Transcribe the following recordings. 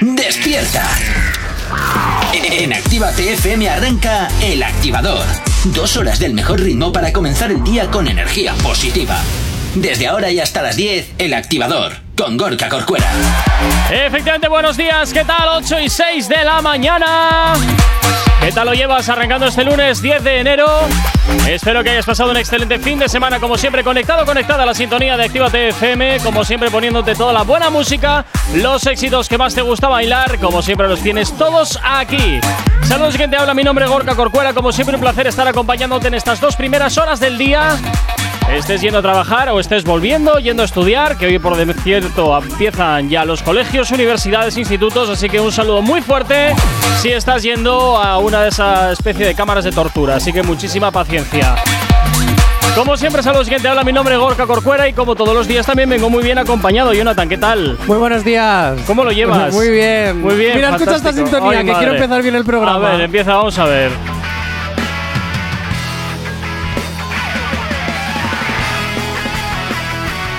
Despierta. En Activa TFM arranca El Activador. Dos horas del mejor ritmo para comenzar el día con energía positiva. Desde ahora y hasta las 10, El Activador, con Gorka Corcuera. Efectivamente, buenos días, ¿qué tal? 8 y 6 de la mañana. ¿Qué tal lo llevas arrancando este lunes 10 de enero? Espero que hayas pasado un excelente fin de semana, como siempre, conectado, conectada a la sintonía de Activa FM, como siempre poniéndote toda la buena música, los éxitos que más te gusta bailar, como siempre los tienes todos aquí. Saludos, quien te habla, mi nombre Gorka Corcuera, como siempre un placer estar acompañándote en estas dos primeras horas del día. Estés yendo a trabajar o estés volviendo, yendo a estudiar, que hoy por cierto empiezan ya los colegios, universidades, institutos, así que un saludo muy fuerte si estás yendo a una de esas especie de cámaras de tortura, así que muchísima paciencia. Como siempre, saludos, te habla mi nombre es Gorka Corcuera y como todos los días también vengo muy bien acompañado. Jonathan, ¿qué tal? Muy buenos días. ¿Cómo lo llevas? Muy bien. Muy bien. Mira, escucha esta sintonía, Ay, que quiero empezar bien el programa. A ver, empieza, vamos a ver.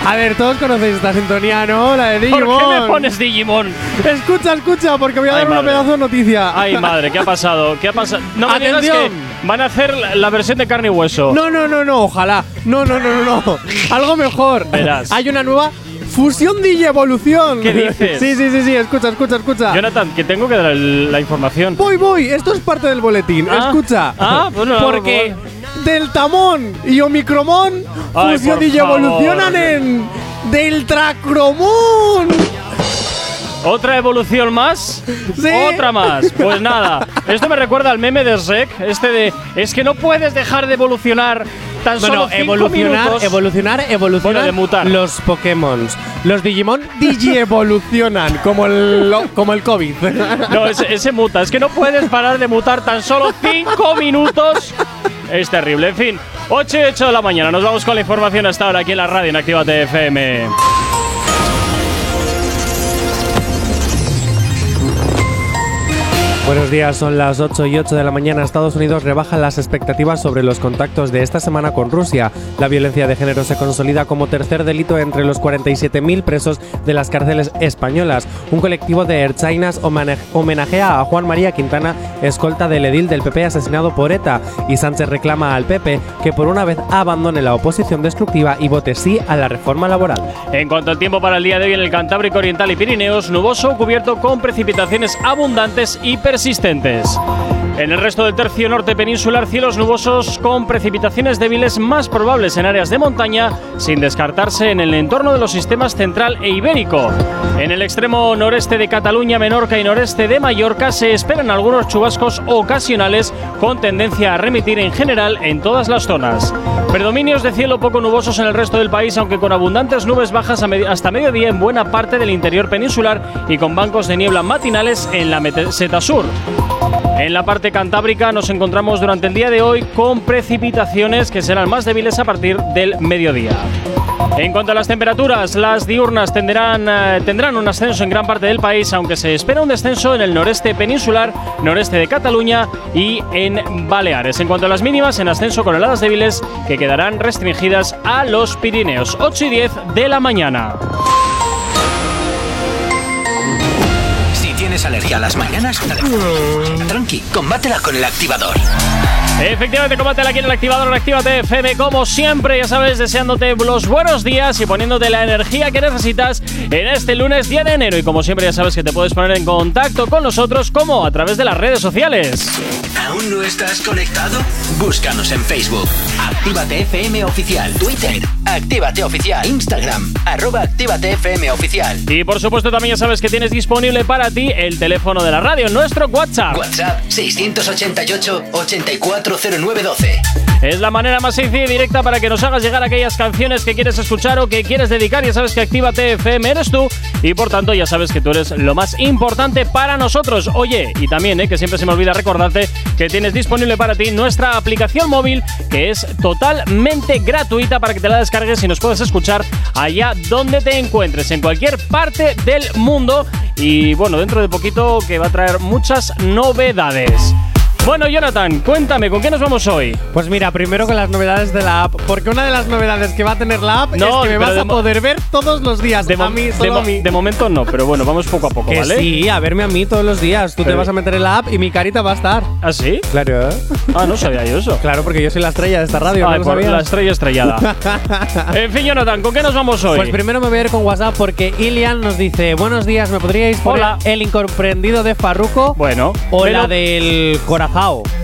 A ver, todos conocéis esta sintonía, ¿no? La de ¿Por Digimon. qué me pones Digimon? Escucha, escucha, porque voy a Ay, dar una pedazo de noticia. Ay, madre, ¿qué ha pasado? ¿Qué ha pasado? No me digas que Atención. van a hacer la- la versión de carne y hueso. No, no, no, no, ojalá. No, no, no, no, no. Algo mejor. Verás. Hay una nueva fusión Digievolución. ¿Qué dices? sí, sí, sí, sí. Escucha, escucha, escucha. Jonathan, que tengo que dar el- la información. Voy, voy. Esto es parte del boletín. Ah. Escucha. Ah, bueno, Porque por Deltamon y Omicromon Ay, fusión por Digievolucionan favor. en Deltracromon. ¿Otra evolución más? Sí. Otra más. Pues nada. Esto me recuerda al meme de Shrek. Este de. Es que no puedes dejar de evolucionar tan Bueno, solo evolucionar, minutos. evolucionar, evolucionar. Bueno, de mutar. Los Pokémon. Los Digimon digievolucionan, como el, como el COVID. No, ese, ese muta. Es que no puedes parar de mutar tan solo cinco minutos. Es terrible. En fin, 8 y 8 de la mañana. Nos vamos con la información hasta ahora aquí en la radio en Actívate FM. Buenos días, son las 8 y 8 de la mañana. Estados Unidos rebaja las expectativas sobre los contactos de esta semana con Rusia. La violencia de género se consolida como tercer delito entre los 47.000 presos de las cárceles españolas. Un colectivo de Erchainas homenajea a Juan María Quintana, escolta del edil del PP asesinado por ETA. Y Sánchez reclama al PP que por una vez abandone la oposición destructiva y vote sí a la reforma laboral. En cuanto al tiempo para el día de hoy en el Cantábrico Oriental y Pirineos, nuboso cubierto con precipitaciones abundantes y persistentes. En el resto del tercio norte peninsular, cielos nubosos con precipitaciones débiles más probables en áreas de montaña, sin descartarse en el entorno de los sistemas central e ibérico. En el extremo noreste de Cataluña, Menorca y noreste de Mallorca se esperan algunos chubascos ocasionales con tendencia a remitir en general en todas las zonas. Predominios de cielo poco nubosos en el resto del país, aunque con abundantes nubes bajas hasta mediodía en buena parte del interior peninsular y con bancos de niebla matinales en la meseta sur. En la parte cantábrica nos encontramos durante el día de hoy con precipitaciones que serán más débiles a partir del mediodía. En cuanto a las temperaturas, las diurnas eh, tendrán un ascenso en gran parte del país, aunque se espera un descenso en el noreste peninsular, noreste de Cataluña y en Baleares. En cuanto a las mínimas, en ascenso con heladas débiles que quedarán restringidas a los Pirineos. 8 y 10 de la mañana. Tienes alergia a las mañanas, tranqui, combátela con el activador. Efectivamente, combátela aquí en el activador, Actívate FM, como siempre, ya sabes, deseándote los buenos días y poniéndote la energía que necesitas en este lunes 10 de enero. Y como siempre, ya sabes que te puedes poner en contacto con nosotros, como a través de las redes sociales. ¿Aún no estás conectado? Búscanos en Facebook. Actívate FM Oficial. Twitter. Actívate Oficial. Instagram. Arroba Actívate FM Oficial. Y por supuesto, también ya sabes que tienes disponible para ti el teléfono de la radio, nuestro WhatsApp. WhatsApp 688-840912. Es la manera más sencilla y directa para que nos hagas llegar aquellas canciones que quieres escuchar o que quieres dedicar. Ya sabes que Actívate FM eres tú y por tanto ya sabes que tú eres lo más importante para nosotros. Oye, y también, eh, que siempre se me olvida recordarte que tienes disponible para ti nuestra aplicación móvil que es totalmente gratuita para que te la descargues y nos puedas escuchar allá donde te encuentres, en cualquier parte del mundo. Y bueno, dentro de poquito que va a traer muchas novedades. Bueno, Jonathan, cuéntame, ¿con qué nos vamos hoy? Pues mira, primero con las novedades de la app, porque una de las novedades que va a tener la app No, es que me vas a poder ver todos los días. De, a mí, de solo mo- a mí. de momento no, pero bueno, vamos poco a poco, Que ¿vale? sí, a verme a mí todos los días. Tú te Pero- vas a meter en la app y mi carita va a estar. ¿Ah, sí? Claro. Ah, no sabía yo eso. Claro, porque yo soy la estrella de esta radio, Ay, ¿no por la estrella estrellada. en fin, Jonathan, ¿con qué nos vamos hoy? Pues primero me voy a ir con WhatsApp porque Ilian nos dice: Buenos días, ¿me podríais poner Hola. el incomprendido de Farruko? Bueno, o la del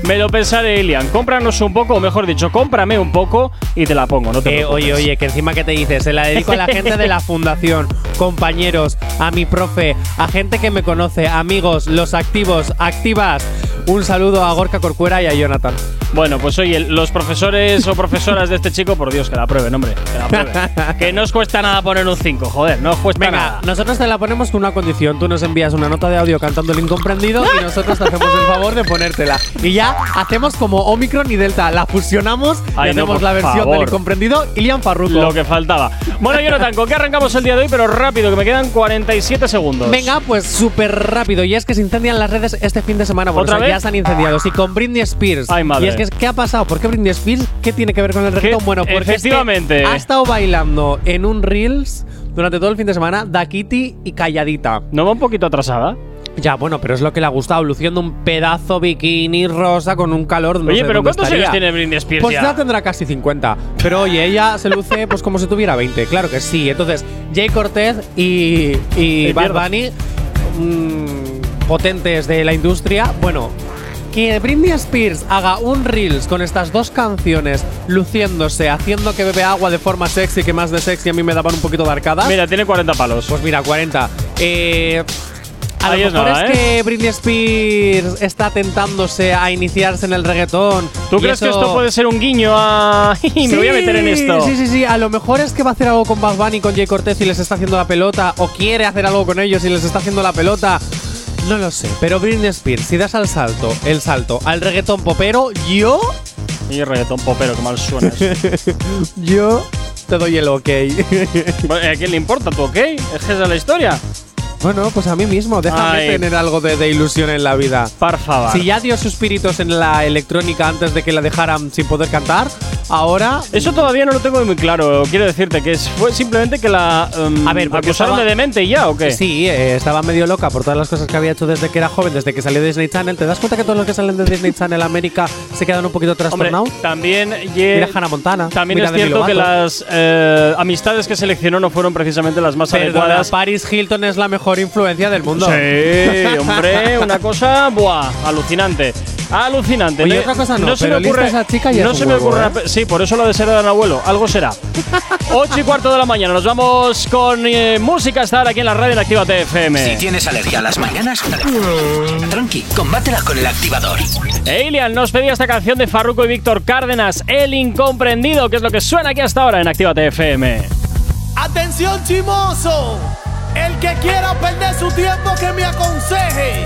Me lo pensaré, Ilian. Cómpranos un poco, o mejor dicho, cómprame un poco y te la pongo, no te Eh, oye, oye, que encima que te dices, se la dedico a la gente de la fundación, compañeros, a mi profe, a gente que me conoce, amigos, los activos, activas. Un saludo a Gorka Corcuera y a Jonathan. Bueno, pues oye, los profesores o profesoras de este chico, por Dios, que la prueben, hombre. Que la prueben. que no os cuesta nada poner un 5, joder, no os cuesta Venga, nada. nosotros te la ponemos con una condición. Tú nos envías una nota de audio cantando el incomprendido y nosotros te hacemos el favor de ponértela. Y ya hacemos como Omicron y Delta, la fusionamos y Ay, hacemos la versión favor. del incomprendido Ilian Farruko. Lo que faltaba. Bueno, Jonathan, ¿con qué arrancamos el día de hoy? Pero rápido, que me quedan 47 segundos. Venga, pues súper rápido. Y es que se incendian las redes este fin de semana. Bueno, ¿Otra o sea, vez? Ya se han incendiado. Sí, con Britney Spears. Ay, madre. Y es que, ¿qué ha pasado? ¿Por qué Britney Spears? ¿Qué tiene que ver con el reggaetón? Bueno, porque es que efectivamente. ha estado bailando en un Reels durante todo el fin de semana, Da Kitty y calladita. ¿No va un poquito atrasada? Ya, bueno, pero es lo que le ha gustado, luciendo un pedazo bikini rosa con un calor. no oye, sé pero ¿cuántos estaría. años tiene Britney Spears Pues ya? tendrá casi 50. Pero oye, ella se luce pues como si tuviera 20. Claro que sí. Entonces, Jay Cortez y, y Eh, Bad mierda. Bunny, mm, potentes de la industria. Bueno, que Britney Spears haga un Reels con estas dos canciones, luciéndose, haciendo que bebe agua de forma sexy, que más de sexy a mí me daban un poquito de arcada. Mira, tiene 40 palos. Pues mira, 40. Eh, a Ahí lo es mejor nada, es ¿eh? que Britney Spears está tentándose a iniciarse en el reggaetón. ¿Tú crees que eso- esto puede ser un guiño a. me voy a meter en esto? Sí, sí, sí. A lo mejor es que va a hacer algo con Bad Bunny, con Jay Cortez y les está haciendo la pelota. O quiere hacer algo con ellos y les está haciendo la pelota. No lo sé. Pero Britney Spears, si das al salto, el salto al reggaetón popero, yo, Y el reggaetón popero, que mal suena eso. yo te doy el ok. ¿A quién le importa tú, ok? Es que esa es la historia. bueno, pues a mí mismo. Déjame Ay. tener algo de, de ilusión en la vida. Por favor. Si ya dio sus piritos en la electrónica antes de que la dejaran sin poder cantar, ahora. Eso todavía no lo tengo muy claro. Quiero decirte que fue simplemente que la em, A ver, acusaron estaba- de demente y ya, ¿o qué? Sí, eh, estaba medio loca por todas las cosas que había hecho desde que era joven, desde que salió de Disney Channel. ¿Te das cuenta que todos los que salen de Disney Channel América se quedan un poquito trastornados? también, ye- Mira Hannah Montana. también mira es cierto que las eh, amistades que seleccionó no fueron precisamente las más Perdona, adecuadas. Paris Hilton es la mejor influencia del mundo. Sí, hombre, una cosa, buah, alucinante. Alucinante. Oye, No- otra cosa no, se pero me ocurre, lista esa chica ya no es se me ocurre. ¿eh? Sí, por eso lo de ser de abuelo, algo será. 8 y cuarto de la mañana, nos vamos con eh, música hasta ahora aquí en la radio en Activa Si TFM. tienes alergia a las mañanas, tranqui, combátela con el activador. Elian nos pedía esta canción de Farruko y Víctor Cárdenas, El Incomprendido, que es lo que suena aquí hasta ahora en Activa TFM. Atención chimoso, el que quiera perder su tiempo que me aconseje.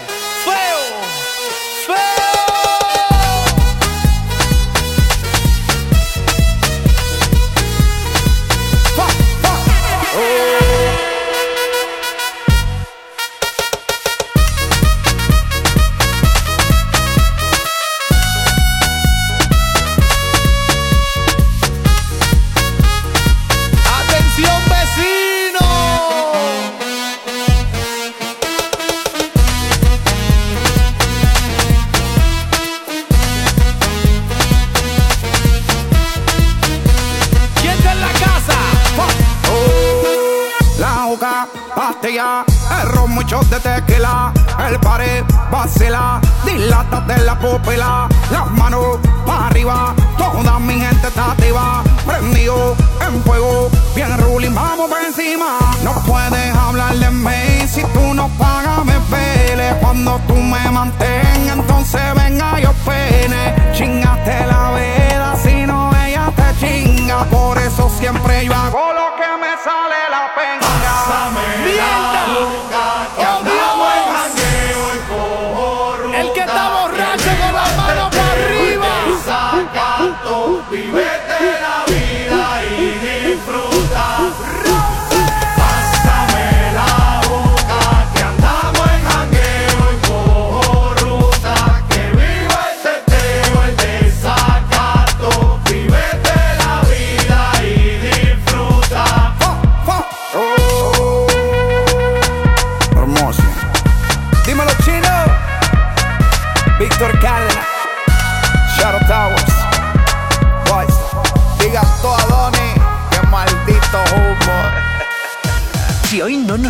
el ron mucho de tequila, el pared vacila, dilata de la pupila, las manos para arriba, toda mi gente está activa, prendido en fuego, bien ruling, vamos por encima. No puedes hablar de mí si tú no pagas, me pele. Cuando tú me mantengas, entonces venga yo pene. Chingaste la vida, si no ella te chinga, por eso siempre yo hago lo que me sale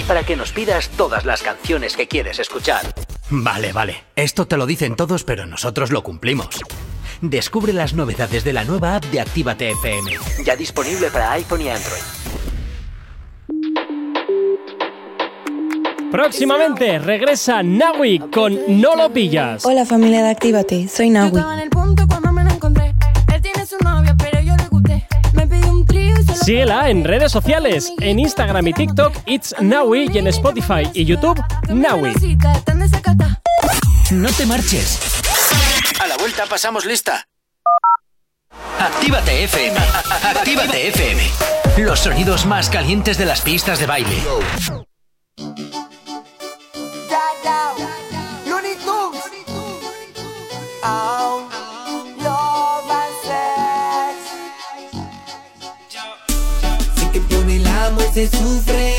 Y para que nos pidas todas las canciones que quieres escuchar. Vale, vale. Esto te lo dicen todos, pero nosotros lo cumplimos. Descubre las novedades de la nueva app de Actívate FM. Ya disponible para iPhone y Android. Próximamente regresa Nawi con No lo pillas. Hola familia de Actívate, soy Yo Síguela en redes sociales, en Instagram y TikTok, It's Nawi y en Spotify y YouTube, Nawi. No te marches. A la vuelta pasamos lista. Actívate FM. Actívate FM. Los sonidos más calientes de las pistas de baile. Looney se sufre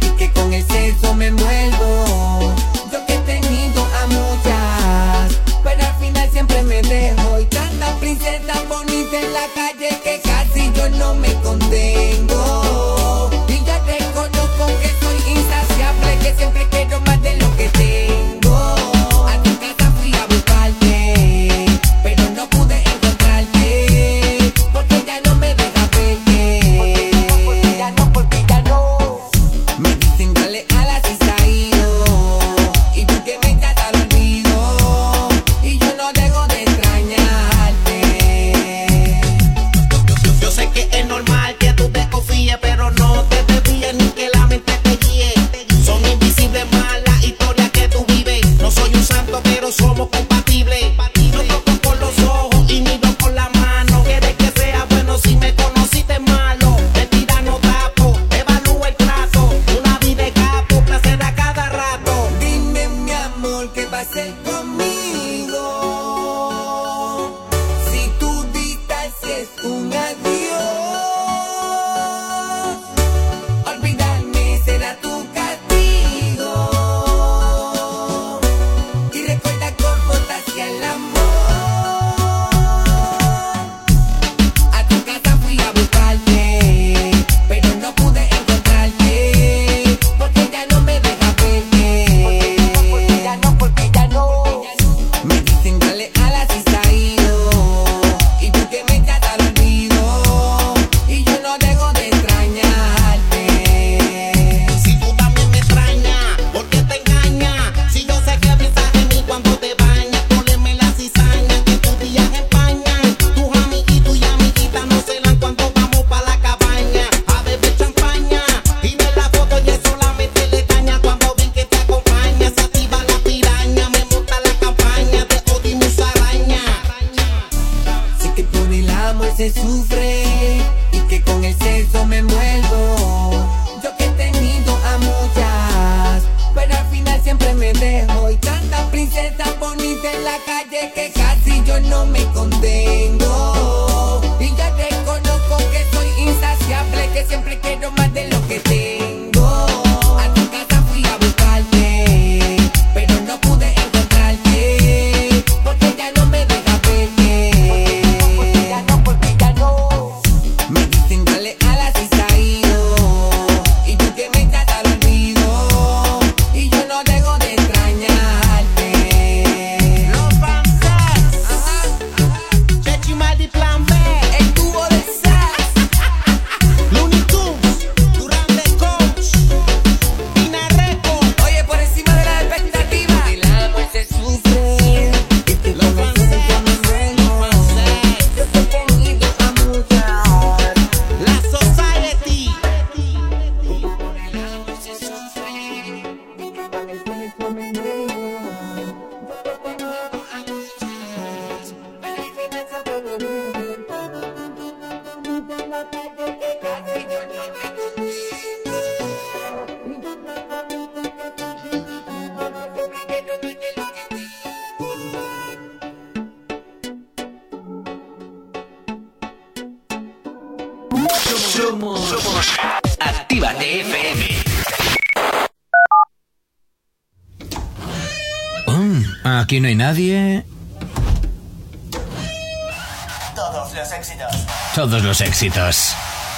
y que con el sexo me envuelvo. Yo que he tenido a muchas, pero al final siempre me dejo. Y tanta princesa bonita en la calle que casi yo no me contengo.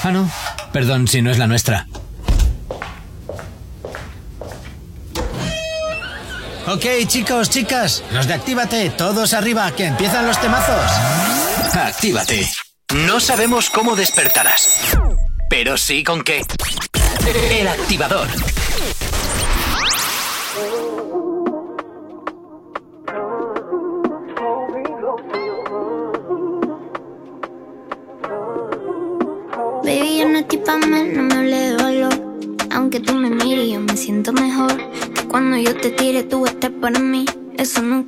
Ah, no. Perdón si no es la nuestra. Ok, chicos, chicas, los de Actívate, todos arriba, que empiezan los temazos. Actívate. No sabemos cómo despertarás, pero sí con qué. El activador.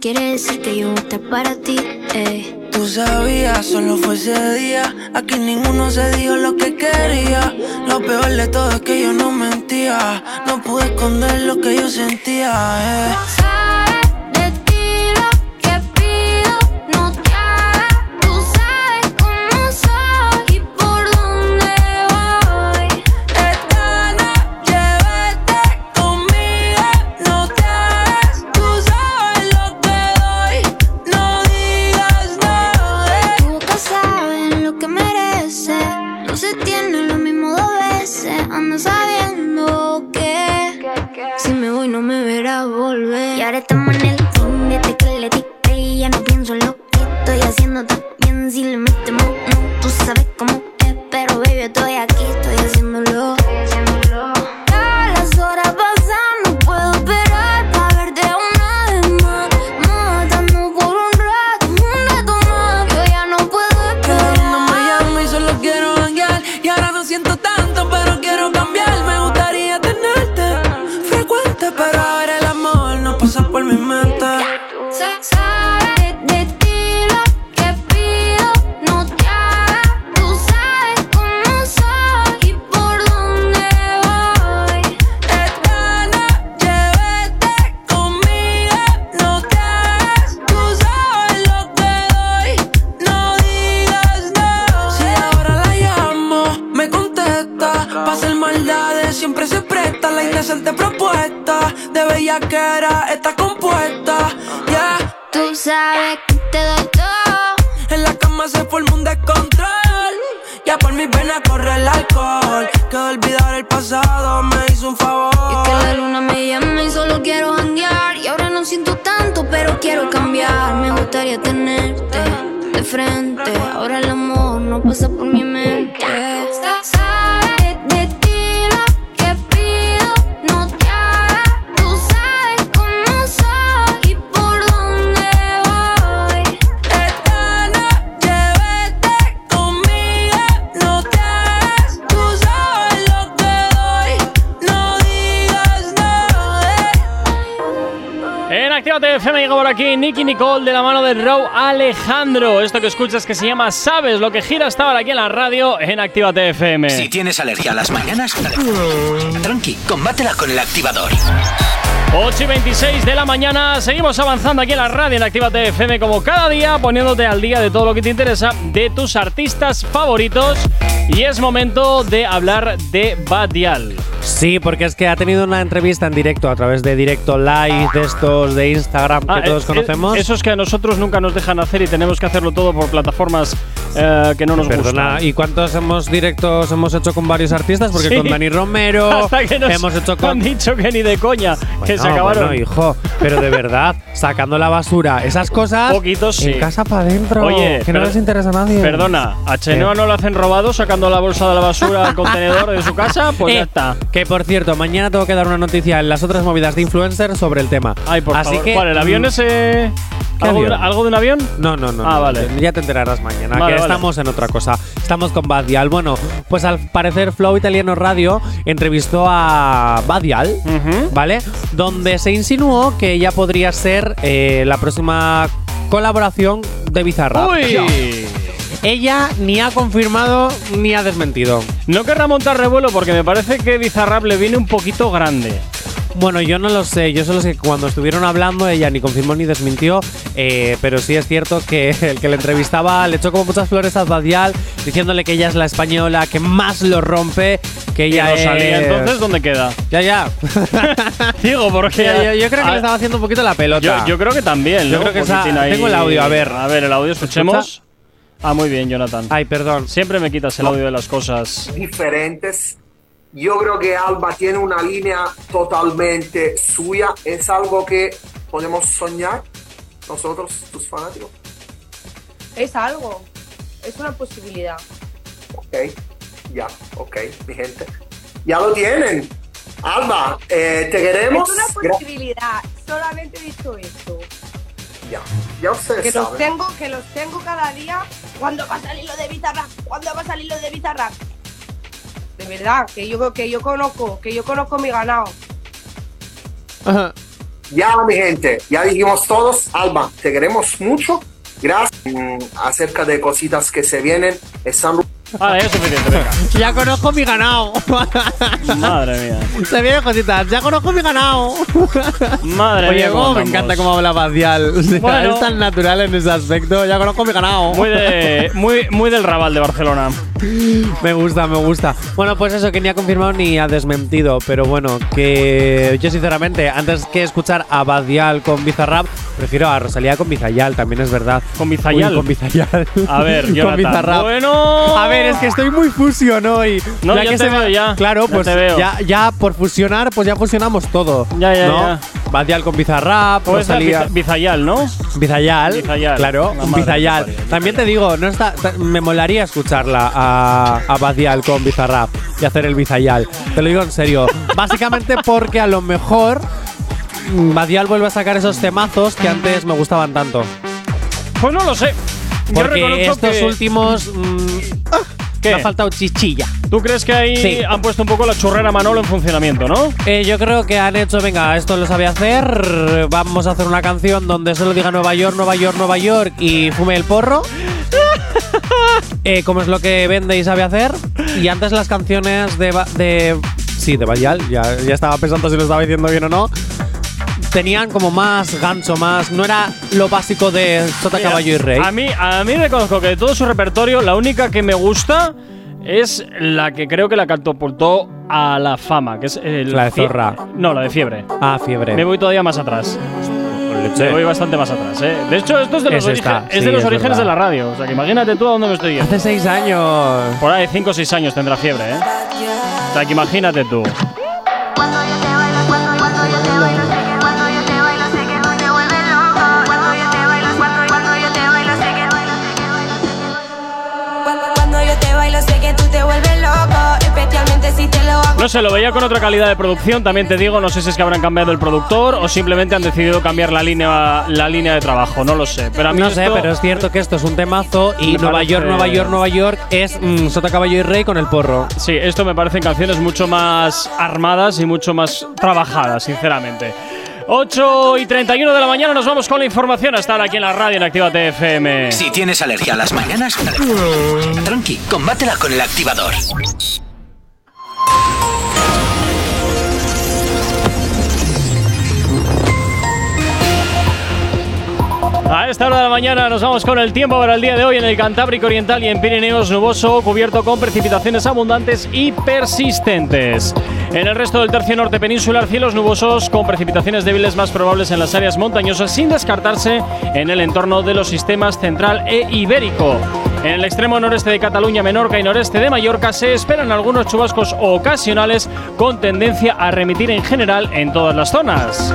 quiere decir que yo voy para ti, ey. Tú sabías, solo fue ese día. Aquí ninguno se dijo lo que quería. Lo peor de todo es que yo no mentía. No pude esconder lo que yo sentía, eh. escuchas que se llama Sabes lo que gira hasta ahora aquí en la radio en Actívate FM. Si tienes alergia a las mañanas, tranqui, combátela con el activador. 8 y 26 de la mañana, seguimos avanzando aquí en la radio en Actívate FM como cada día, poniéndote al día de todo lo que te interesa, de tus artistas favoritos. Y es momento de hablar de Badial. Sí, porque es que ha tenido una entrevista en directo a través de directo live de estos de Instagram que Ah, todos eh, conocemos. eh, Esos que a nosotros nunca nos dejan hacer y tenemos que hacerlo todo por plataformas eh, que no nos Perdona, gustan. ¿y cuántos hemos directos hemos hecho con varios artistas? Porque Sí. con Dani Romero Hasta que nos hemos hecho han con dicho que ni de coña, que se acabaron. bueno, hijo, pero de verdad, sacando la basura, esas cosas Poquitos, sí. en casa para adentro, Oye, que no les interesa a nadie. Perdona, ¿a Chenoa no lo hacen robado sacando la bolsa de la basura al contenedor de su casa? Pues Eh, ya está. Que por cierto, mañana tengo que dar una noticia en las otras movidas de influencers sobre el tema. Ay, por Así favor. que ¿Cuál, el avión mm, ese? ¿Qué ¿Algo, de, avión? algo de un avión? No, no, no. Ah, no, vale. Ya te enterarás mañana, Vale, que vale. estamos en otra cosa. Estamos con Badial. Bueno, pues al parecer Flow Italiano Radio entrevistó a Badial, ¿vale? Donde se insinuó que ella podría ser eh, la próxima colaboración de Bizarrap. ¡Uy! Ella ni ha confirmado ni ha desmentido. No querrá montar revuelo porque me parece que Bizarrap le viene un poquito grande. Bueno, yo no lo sé. Yo solo sé que cuando estuvieron hablando, ella ni confirmó ni desmintió. eh, pero sí es cierto que el que le entrevistaba le echó como muchas flores a Badial, diciéndole que ella es la española que más lo rompe. Que Y ella Rosalía, es- entonces, ¿dónde queda? Ya, ya. Digo, porque. yo, yo- yo creo que Ah, le estaba haciendo un poquito la pelota. Yo, yo creo que también, Yo ¿no? creo que esa- ahí- tengo el audio, a ver. A ver, el audio, escuchemos. ¿Escucha? Ah, muy bien, Jonathan. Ay, perdón. Siempre me quitas el audio de las cosas. diferentes. Yo creo que Alba tiene una línea totalmente suya. Es algo que podemos soñar nosotros, tus fanáticos. Es algo, es una posibilidad. Ok, ya, ok, mi gente. Ya lo tienen. Alba, eh, te queremos. Es una posibilidad, solamente he dicho eso. ya, ya ustedes Que los saben. tengo, que los tengo cada día. ¿Cuándo va a salir lo de Bizarrap? ¿Cuándo va a salir lo de Bizarrap? De verdad, que yo, que yo conozco, que yo conozco mi ganado. Ya, mi gente, ya dijimos todos. Alba, te queremos mucho. Gracias. Mm, acerca de cositas que se vienen. Están Vale, es suficiente, venga. Ya conozco mi ganado. Madre mía. Se vienen cositas. Ya conozco mi ganado. Madre Oye, mía. cómo me encanta cómo habla Badial. O sea, Bueno. Es tan natural en ese aspecto. Ya conozco mi ganado. Muy, de, muy, muy del Raval de Barcelona. Me gusta, me gusta. Bueno, pues eso, que ni ha confirmado ni ha desmentido. Pero bueno, que yo sinceramente, antes que escuchar a Badial con Bizarrap, prefiero a Rosalía con Bizayal, también es verdad. ¿Con Bizayal? Uy, con Bizayal. A ver, con Jonathan. Bizarrap. Bueno. A ver, es que estoy muy fusion hoy. No, ya que te se veo, ya. Claro, Ya pues veo. Ya, ya por fusionar, pues ya fusionamos todo. Ya, ya, ¿no? ya. Badial con Bizarrap, Pues Rosalía. Biza- Bizayal, ¿no? Bizayal, Bizayal. claro, Bizayal. También te digo, no está, me molaría escucharla a, a Badial con Bizarrap y hacer el Bizayal. Te lo digo en serio. Básicamente porque a lo mejor Badial vuelve a sacar esos temazos que antes me gustaban tanto. Pues no lo sé. Yo Porque reconozco estos que- últimos mm, ¿Qué? me ha faltado chichilla. ¿Tú crees que ahí Sí. han puesto un poco la churrera Manolo en funcionamiento, no? Eh, yo creo que han hecho, venga, esto lo sabe hacer, vamos a hacer una canción donde solo diga Nueva York, Nueva York, Nueva York y fume el porro. Eh, como es lo que vende y sabe hacer. Y antes las canciones de... De sí, de Bayal, ya, ya estaba pensando si lo estaba diciendo bien o no. Tenían como más gancho, más... No era lo básico de Sota Mira, Caballo y Rey. A mí, a mí reconozco que de todo su repertorio, la única que me gusta es la que creo que la catapultó a la fama, que es el La de Zorra. No, la de fiebre. Ah, fiebre. Me voy todavía más atrás. Me voy bastante más atrás, ¿eh? De hecho, esto es de los, Es esta, origen- es sí, de, los es orígenes verdad. de la radio. O sea, que imagínate tú a dónde me estoy yendo. Hace seis años. Por ahí, 5 o 6 años tendrá fiebre, ¿eh? O sea, que imagínate tú. No sé, lo veía con otra calidad de producción, también te digo, no sé si es que habrán cambiado el productor o simplemente han decidido cambiar la línea, la línea de trabajo, no lo sé. Pero a mí No sé, pero es cierto que esto es un temazo y Nueva parece- York, Nueva York, Nueva York es mm, Sota Caballo y Rey con el porro. Sí, esto me parecen canciones mucho más armadas y mucho más trabajadas, sinceramente. 8 y 31 de la mañana nos vamos con la información a estar aquí en la radio en Activa TFM. Si tienes alergia a las mañanas, tranqui, combátela con el activador. A esta hora de la mañana nos vamos con el tiempo para el día de hoy en el Cantábrico Oriental y en Pirineos nuboso, cubierto con precipitaciones abundantes y persistentes. En el resto del tercio norte peninsular, cielos nubosos con precipitaciones débiles más probables en las áreas montañosas, sin descartarse en el entorno de los sistemas central e ibérico. En el extremo noreste de Cataluña, Menorca y noreste de Mallorca se esperan algunos chubascos ocasionales con tendencia a remitir en general en todas las zonas.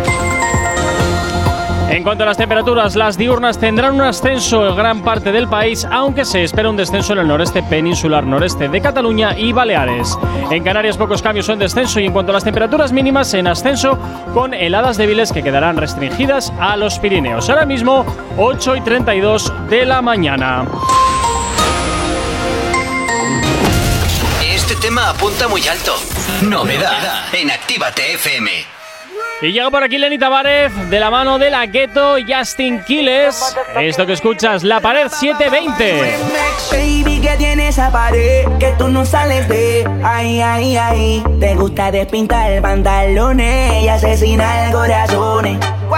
En cuanto a las temperaturas, las diurnas tendrán un ascenso en gran parte del país, aunque se espera un descenso en el noreste peninsular, noreste de Cataluña y Baleares. En Canarias pocos cambios en descenso y en cuanto a las temperaturas mínimas en ascenso con heladas débiles que quedarán restringidas a los Pirineos. Ahora mismo 8 y 32 de la mañana. Este tema apunta muy alto. Novedad en Actívate FM. Y llega por aquí Lenny Tavares de la mano de la Ghetto Justin Quiles. Esto que escuchas, la pared 720. Baby, que tiene esa pared que tú no sales de. Ay, ay, ay. Te gusta despintar pantalones y asesinar corazones.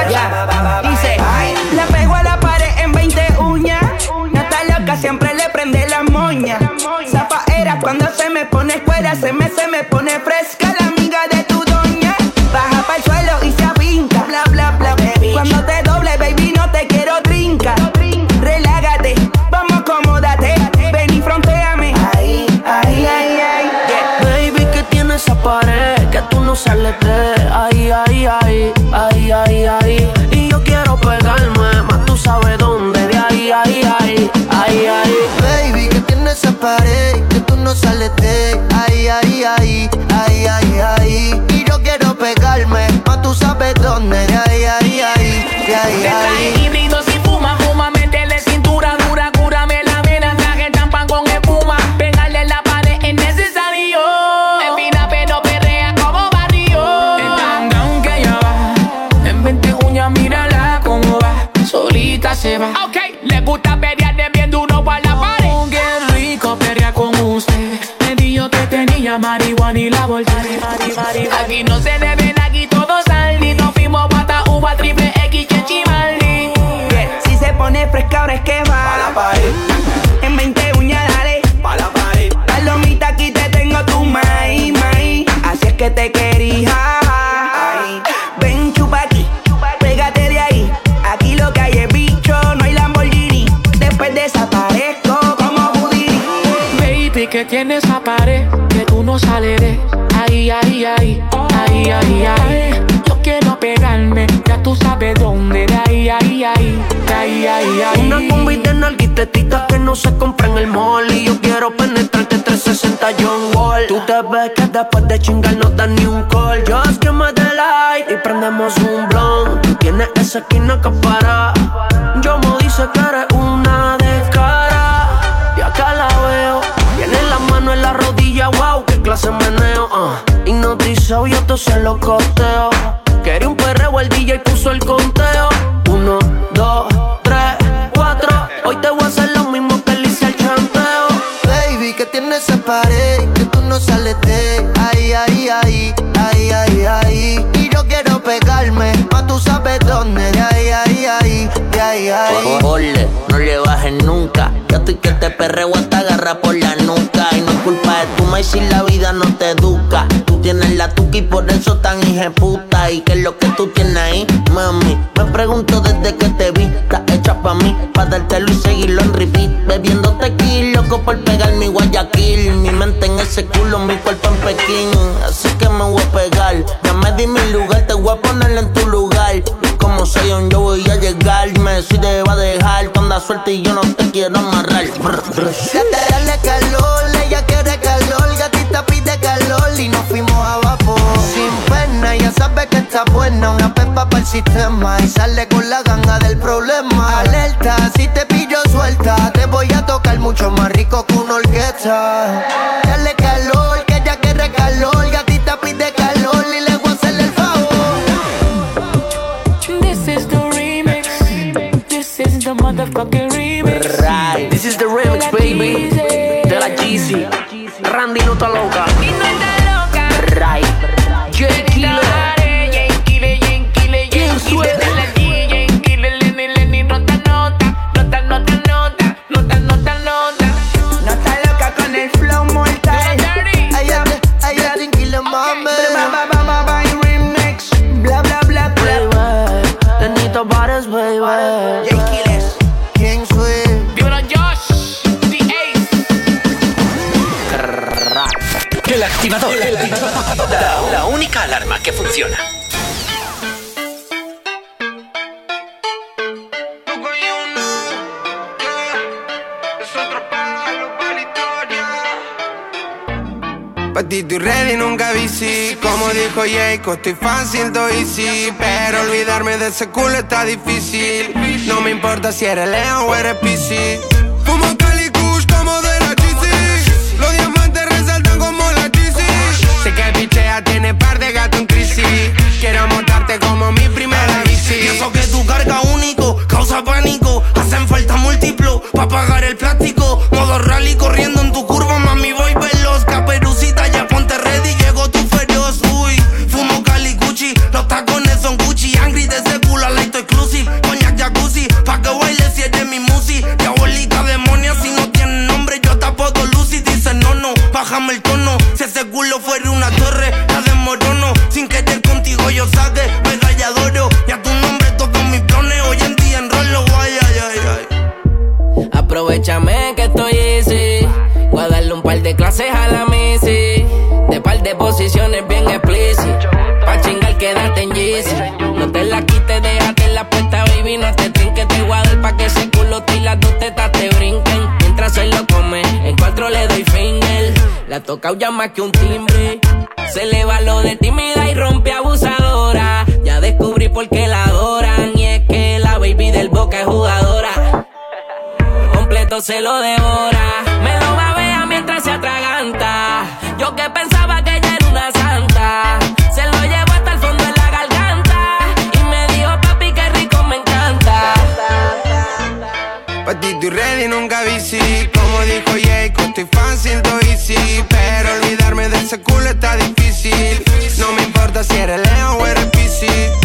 Ya. Dice, ay, le pego a la pared en 20 uñas. No está loca, siempre le prende la moña. Zapaera cuando se me pone fuera, se me, se me pone fresca la amiga de trinca. Relágate, vamos, acomódate. Ven y fronteame. Ay, ay, ay, ay. Baby, que tiene esa pared que tú no sales de Ay, ay, ay, ay, ay, ay Y yo quiero pegarme, más tú sabes dónde De ahí, ay, ay, ay, ay Baby, que tiene esa pared que tú no sales de Ay, ay, ay, ay, ay, ay Y yo quiero pegarme, más tú sabes dónde De ahí, ay, ay, de ahí, Te gusta pelear de bien duro para la pared. Oh, qué rico perrea con usted Me dijo que tenía marihuana y la volteé Aquí no se deben, aquí todo saldi. Nos fuimos guata, uva, triple X, que chimaldi. Si se pone fresca, ahora es que va. la pared, En 20 uñas, dale. pa' la pared Palomita, aquí te tengo tu maíz, maíz. Así es que te quería. Que tiene esa pared que tú no sales de Ay, ay, ay, ay, ay, ay Yo quiero pegarme, ya tú sabes dónde De ahí, ay, ay, de ahí, ay, ay Una combi de nalguitetitas que no se compra en el mall. Y yo quiero penetrarte 360 John Wall. Tú te ves que después de chingar no das ni un call. Just give me the light y prendemos un blunt Tú tienes esa esquina que para. Yo me dice que eres una descara Y Hipnotizado, yo te se lo costeo. Quería un perreo, el DJ puso el conteo. Uno, dos, tres, cuatro. Hoy te voy a hacer lo mismo que le hice al chanteo. Baby, que tiene esa pared que tú no sales de Ay, ay, ay, ay, ay, ay Y yo quiero pegarme, más tú sabes dónde. ahí, ay, ay Ole, no le bajes nunca. Yo estoy que te perreo hasta agarra por la nuca. Y no es culpa de tu maíz si la vida no te educa. Tú tienes la tuca y por eso tan puta. ¿Y qué es lo que tú tienes ahí, mami? Me pregunto desde que te vi. Estás hecha pa' mí, pa' dártelo y seguirlo en repeat. Bebiendo tequila, loco por pegar mi Guayaquil. Mi mente en ese culo, mi cuerpo en Pekín. Así que me voy a pegar. Ya me di mi lugar, te voy a poner en tu lugar. Soy un yo voy a llegarme. Si te va a dejar, tú andas suelta y yo no te quiero amarrar. Calor, ella quiere calor, gatita pide calor y nos fuimos a vapor. Sin pena, ya sabe que está buena, una pepa para el sistema y sale con la ganga del problema. Alerta, si te pillo suelta, te voy a tocar mucho más rico que una orquesta. Motherfucking remix. Right. This is the remix, baby. De la Jeezy Randy no está loca La, la única alarma que funciona. Patito y ready nunca bici Como dijo Jacob, estoy fácil, doy easy. Pero olvidarme de ese culo está difícil. No me importa si eres Leo o eres PC Quiero montarte como mi primera bici Y eso que tu carga único causa pánico. Hacen falta múltiplo pa' pagar el plástico. Modo rally corriendo en tu curva, mami, voy veloz. Caperucita, ya ponte ready, llegó tu feroz. Uy, fumo Cali Gucci, los tacones son Gucci. Angry de ese culo, light exclusive. Coñac jacuzzi, pa' que baile si eres mi musi. Diabólica demonia, si no tiene nombre, yo tapo todo Lucy. Dice no, no, bájame el tono. Si ese culo fuera yo saque. Y a tu nombre todos mis planes, hoy en día enrollo. Ay, ay, ay, ay. Aprovechame que estoy easy. Voy un par de clases a la Missy. De par de posiciones bien explícitas. Pa' chingar, quédate en Yeezy. No te la quites, déjate la puesta, baby. No te trinques, te voy a pa' que ese culo y las dos tetas te brinquen. Mientras él lo come, en cuatro le doy finger. La toca ya más que un timbre. Se le va lo de tímida y rompe abusadora. Descubrí por qué la adoran. Y es que la baby del boca es jugadora completo se lo devora. Me lo babea mientras se atraganta. Yo que pensaba que ella era una santa. Se lo llevo hasta el fondo de la garganta. Y me dijo, papi, qué rico me encanta. Patito y ready nunca bici Como dijo Jacob, estoy fácil, doy easy Pero olvidarme de ese culo está difícil No me importa si eres Leo o eres PC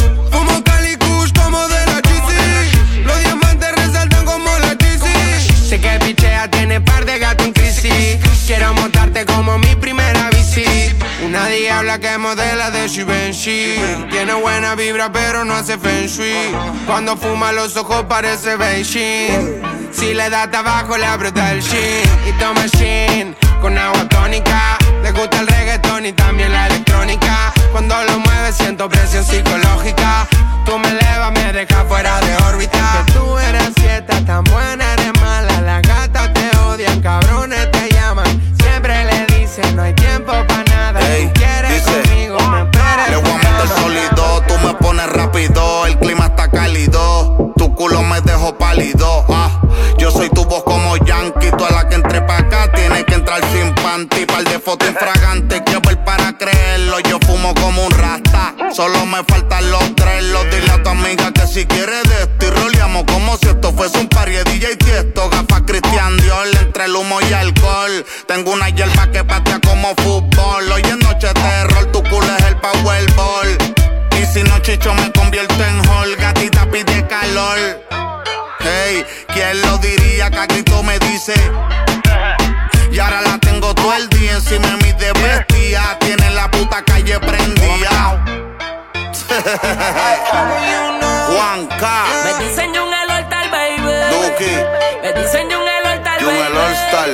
diabla que modela de Givenchy Tiene buena vibra pero no hace feng shui. Cuando fuma los ojos parece Beijing. Si le da tabaco le aprieta el shin Y toma shin con agua tónica. Le gusta el reggaetón y también la electrónica. Cuando lo mueve siento presión psicológica. Tú me elevas, me dejas fuera de órbita. Que tú eres siete, tan buena, eres mala. Las gatas te odian, cabrones te llaman. Siempre le dicen no hay tiempo para Ey, quieres dice, conmigo, me esperas Le voy a meter sólido, tú me pones rápido, el clima está cálido, tu culo me dejó pálido, ah, yo soy tu voz como Yankee, tú a la que entre pa' acá tienes que entrar sin panty, par de fotos infragantes, quiero ver para creerlo, yo fumo como un rasta, solo me faltan los tres, los dile a tu amiga que si quiere de esto y roleamos como si esto fuese un party de DJ Tiesto, gafas Cristian Dior, entre el humo y alcohol, tengo una hierba que patea como fútbol, es noche de tu culo es el powerball. Y si no chicho me convierto en hall, gatita pide calor. Hey, ¿quién lo diría que a grito me dice? Y ahora la tengo todo el día encima de mi de bestia. Tiene la puta calle prendida. Juan K. Me diseño un el altar, baby. Duki. Me diseño un el altar, Jun el All Star.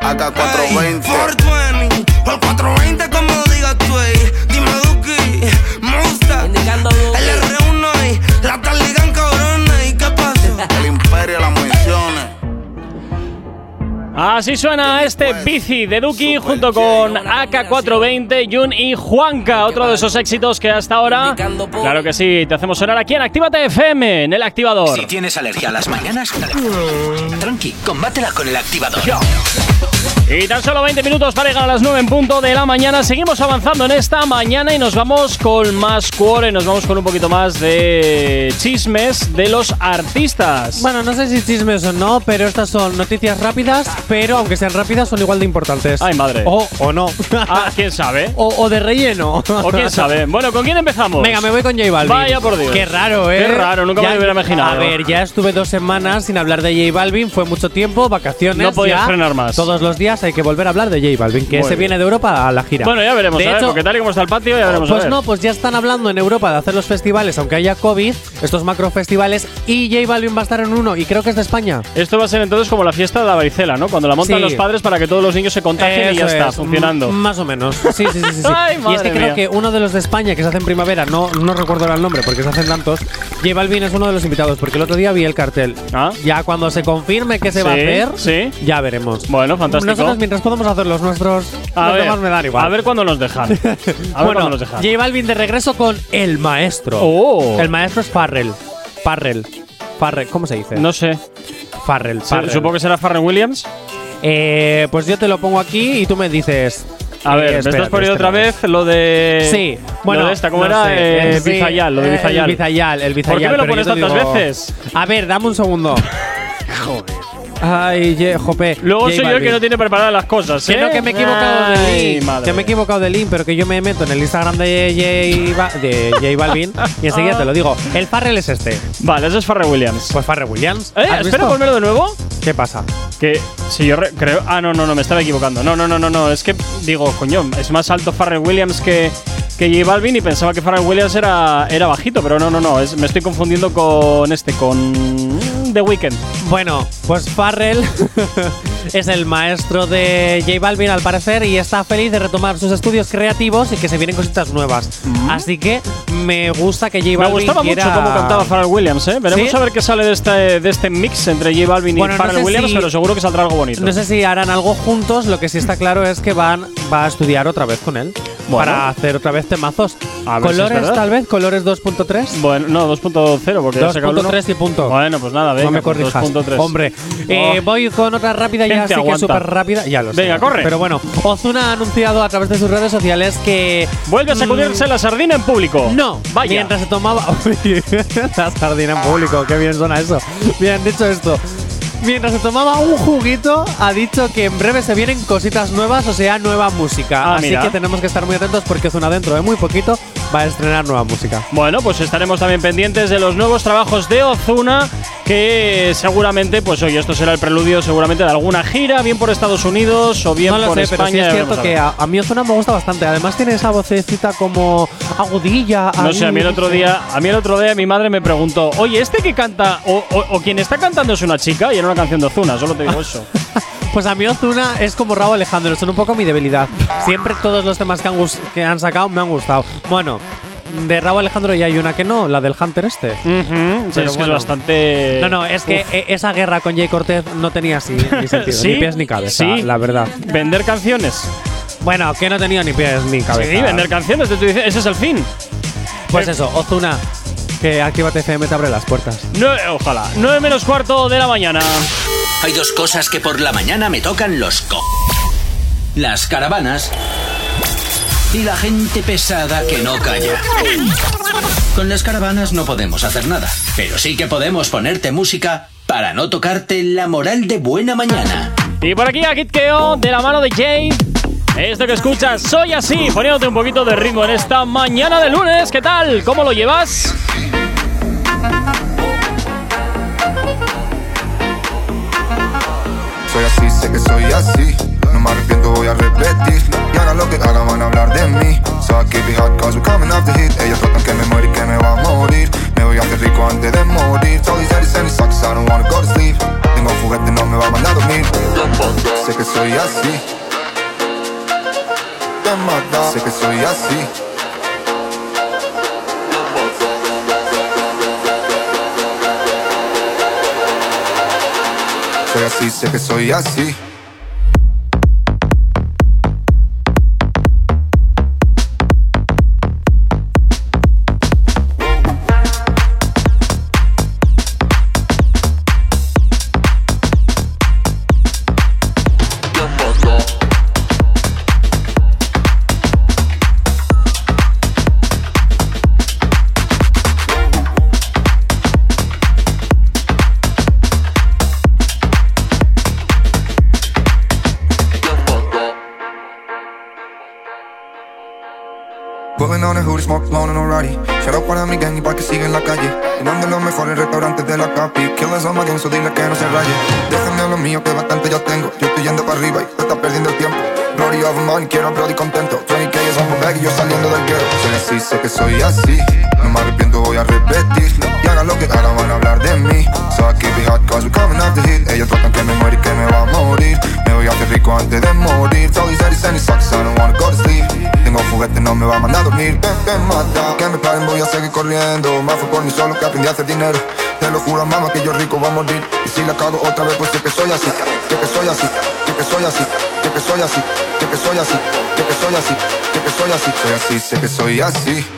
Acá 420. 420, por 420 como digas tú, ey. Dime Duki, me gusta. Indicando El R1 y la tal ligan cabrona y qué pasa. El imperio, las municiones. Así suena este bici de Duki junto con AK420, Jun y Juanca, otro de esos éxitos que hasta ahora, claro que sí, te hacemos sonar aquí en Actívate FM, en el activador. Si tienes alergia a las mañanas, tranqui, combátela con el activador. Y tan solo 20 minutos para llegar a las 9 en punto de la mañana. Seguimos avanzando en esta mañana y nos vamos con más cuore, nos vamos con un poquito más de chismes de los artistas. Bueno, no sé si chismes o no, pero estas son noticias rápidas, pero aunque sean rápidas son igual de importantes. Ay, madre. O, o no. Ah, quién sabe. o, o de relleno. O quién sabe. Bueno, ¿con quién empezamos? Venga, me voy con J Balvin. Vaya por Dios. Qué raro, ¿eh? Qué raro, nunca me lo hubiera imaginado. A ver, ya estuve dos semanas sin hablar de J Balvin, fue mucho tiempo, vacaciones. No podías ya, frenar más. Todos los días hay que volver a hablar de J Balvin, que Muy se bien. viene de Europa a la gira. Bueno, ya veremos, De a ver, hecho, porque tal y como está el patio, ya veremos. a Pues ver. no, pues ya están hablando en Europa de hacer los festivales, aunque haya COVID, estos macro festivales, y J Balvin va a estar en uno, y creo que es de España. Esto va a ser entonces como la fiesta de la varicela, ¿no? Cuando la montan Sí. los padres para que todos los niños se contagien y ya está, es, funcionando. m- Más o menos. Sí, sí, sí. sí, sí. Ay, y es que creo que uno de los de España que se hace en primavera, no, no recuerdo ahora el nombre porque se hacen tantos, J Balvin es uno de los invitados, porque el otro día vi el cartel. Ya cuando se confirme que se va a Ah. Sí, hacer, ya veremos. Bueno, fantástico. Nosotros mientras podemos hacer los nuestros, A los ver, demás me dan igual. a ver cuándo nos dejan. A ver bueno, cuándo nos dejan. J Balvin de regreso con el maestro. Oh. El maestro es Farrell. Farrell. Farrell, ¿cómo se dice? No sé. Farrell. Se- Farrell. Supongo que será Farren Williams. Eh, pues yo te lo pongo aquí y tú me dices. A ver, me estás poniendo otra vez lo de. Sí, bueno, Lo de esta, ¿cómo no era? sé, Eh, sí, Bizayal, lo de Bizayal. El Bizayal, el Bizayal. ¿Por qué me lo pones tantas digo- veces? A ver, dame un segundo. Ay, ye- jope. Luego J soy yo el que no tiene preparadas las cosas. Que ¿eh? no, que me he equivocado Ay, de link. madre. Que me he equivocado de link, pero que yo me meto en el Instagram de J, de J Balvin y enseguida te lo digo. El Farrell es este. Vale, ese es Farrell Williams. Pues Farrell Williams. Eh, ¿Has espera, visto? ponmelo de nuevo. ¿Qué pasa? Que si yo re- creo. Ah, no, no, no, me estaba equivocando. No, no, no, no, no. Es que digo, coño, es más alto Farrell Williams que, que J Balvin y pensaba que Farrell Williams era, era bajito, pero no, no, no. Es, me estoy confundiendo con este, con The Weeknd. Bueno, pues Farrell es el maestro de J Balvin al parecer y está feliz de retomar sus estudios creativos y que se vienen cositas nuevas. Así que me gusta que J Me Balvin gustaba quiera- mucho cómo cantaba Pharrell Williams, ¿eh? Veremos ¿Sí? a ver qué sale de este, de este mix entre J Balvin Bueno, y no Pharrell sé Williams, si- pero seguro que saldrá algo bonito. No sé si harán algo juntos, lo que sí está claro es que van va a estudiar otra vez con él Bueno. para hacer otra vez temazos. A ver si es colores verdad. tal vez, colores 2.3. Bueno, no, 2.0, porque ya se acabó el uno. 2.3 y punto. Bueno, pues nada, venga. no me corrijas. 2.3. Hombre, eh, Oh. voy con otra rápida ya, ¿Quién te así que aguanta? súper rápida. Ya lo sé. Venga, corre. Pero bueno, Ozuna ha anunciado a través de sus redes sociales que. Vuelve a sacudirse la sardina en público. No, Vaya. Mientras se tomaba. La sardina en público, qué bien suena eso. Bien, dicho esto. Mientras se tomaba un juguito, ha dicho que en breve se vienen cositas nuevas, o sea, nueva música. Ah, Así mira. que tenemos que estar muy atentos porque Ozuna dentro de muy poquito va a estrenar nueva música. Bueno, pues estaremos también pendientes de los nuevos trabajos de Ozuna, que seguramente, pues oye, esto será el preludio seguramente de alguna gira, bien por Estados Unidos o bien no por sé, España. pero sí es cierto a que a, a mí Ozuna me gusta bastante. Además tiene esa vocecita como agudilla. No sé, a mí el otro día, a mí el otro día mi madre me preguntó, oye, este que canta, o, o- o quien está cantando es una chica, y era una canción de Ozuna, solo te digo eso. Pues a mí Ozuna es como Raúl Alejandro, son un poco mi debilidad. Siempre todos los temas que han, que han sacado me han gustado. Bueno, de Raúl Alejandro ya hay una que no, la del Hunter este. Sí, es que es bueno. bastante. No, no, es que Uf. eh, esa guerra con Jay Cortez no tenía así, ni sentido, ¿Sí? ni pies ni cabeza, Sí. la verdad. Vender canciones. Bueno, que no tenía ni pies ni cabeza. Sí, vender canciones, te estoy diciendo, ese es el fin. Pues Eh, eso, Ozuna, que Actívate FM te abre las puertas. Nueve- ojalá. 9 menos cuarto de la mañana. Hay dos cosas que por la mañana me tocan los co. Las caravanas y la gente pesada que no calla. Con las caravanas no podemos hacer nada, pero sí que podemos ponerte música para no tocarte la moral de buena mañana. Y por aquí a Kid Keo, de la mano de Jay. Esto que escuchas, soy así, poniéndote un poquito de ritmo en esta mañana de lunes. ¿Qué tal? ¿Cómo lo llevas? Sé que soy así. No me arrepiento, voy a repetir. Y haga lo que haga, van a hablar de mí. So I keep it hot, cause we're coming off the heat. Ellos tratan que me muero y que me va a morir. Me voy a hacer rico antes de morir. Todos these ladies and these suckers, I don't wanna go to sleep. Tengo juguete, no me va a mandar a dormir. Sé que soy así. Sé que soy así. Soy así, sé que soy así. así, sé que soy así.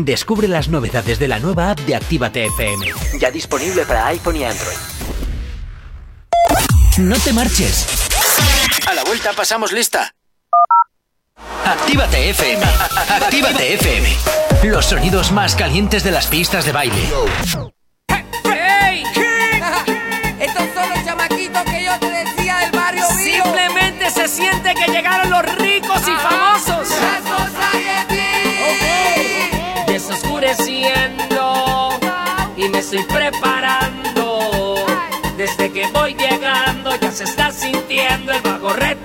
Descubre las novedades de la nueva app de Actívate FM. Ya disponible para iPhone y Android. No te marches. A la vuelta pasamos lista. Actívate FM. Actívate FM. Los sonidos más calientes de las pistas de baile. estoy preparando. Desde que voy llegando ya se está sintiendo el bajo reto.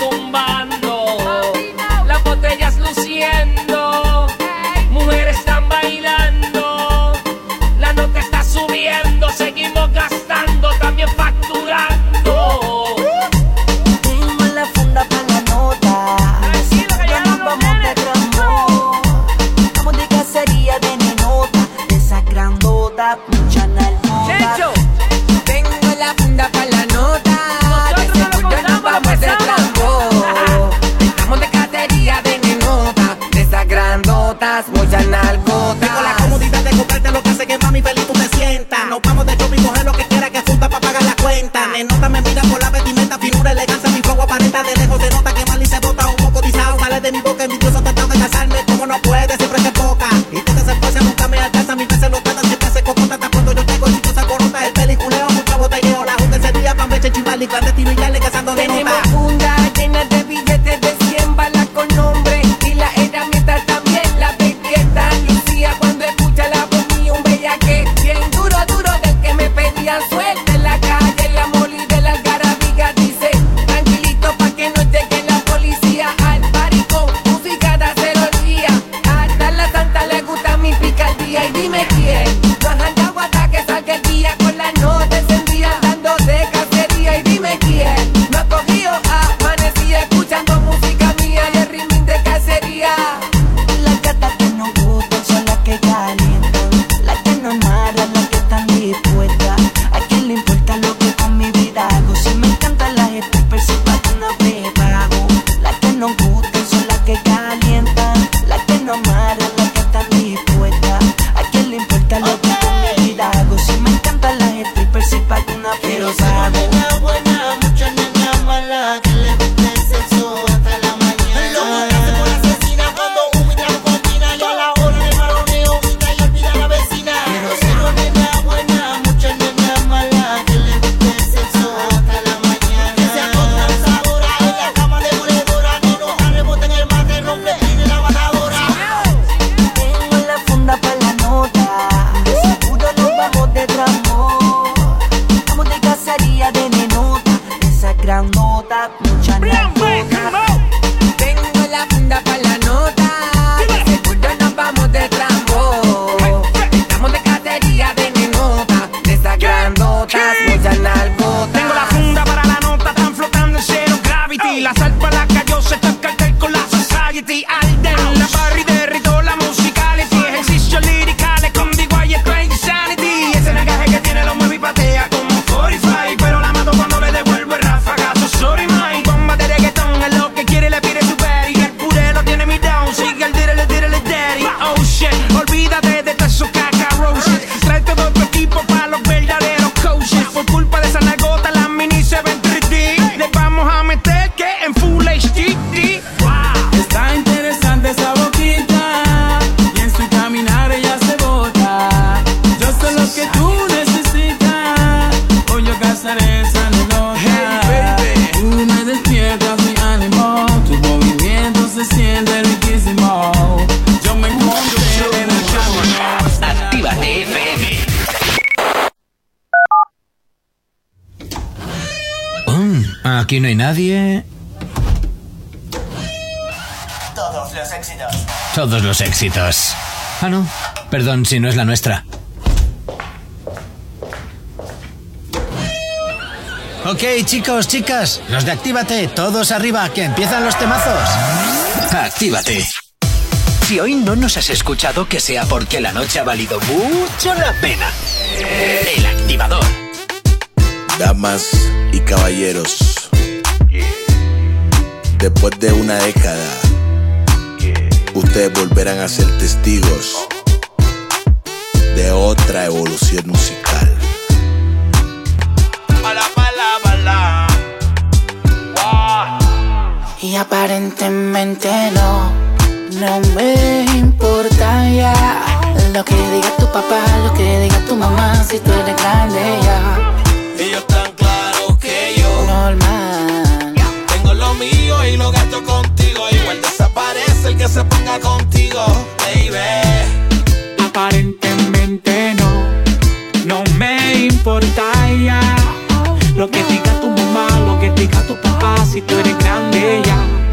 Aquí no hay nadie. Todos los éxitos. Todos los éxitos. Ah, no. Perdón si no es la nuestra. Ok, chicos, chicas, los de Actívate, todos arriba, que empiezan los temazos. Actívate. Si hoy no nos has escuchado, que sea porque la noche ha valido mucho la pena. El activador. Damas y caballeros, después de una década, ustedes volverán a ser testigos de otra evolución musical. Y aparentemente no, no me importa ya. Lo que diga tu papá, lo que diga tu mamá Si tú eres grande ya Desaparece el que se ponga contigo, baby. Aparentemente no, no me importa ya. Lo que diga tu mamá, lo que diga tu papá Si tú eres grande ya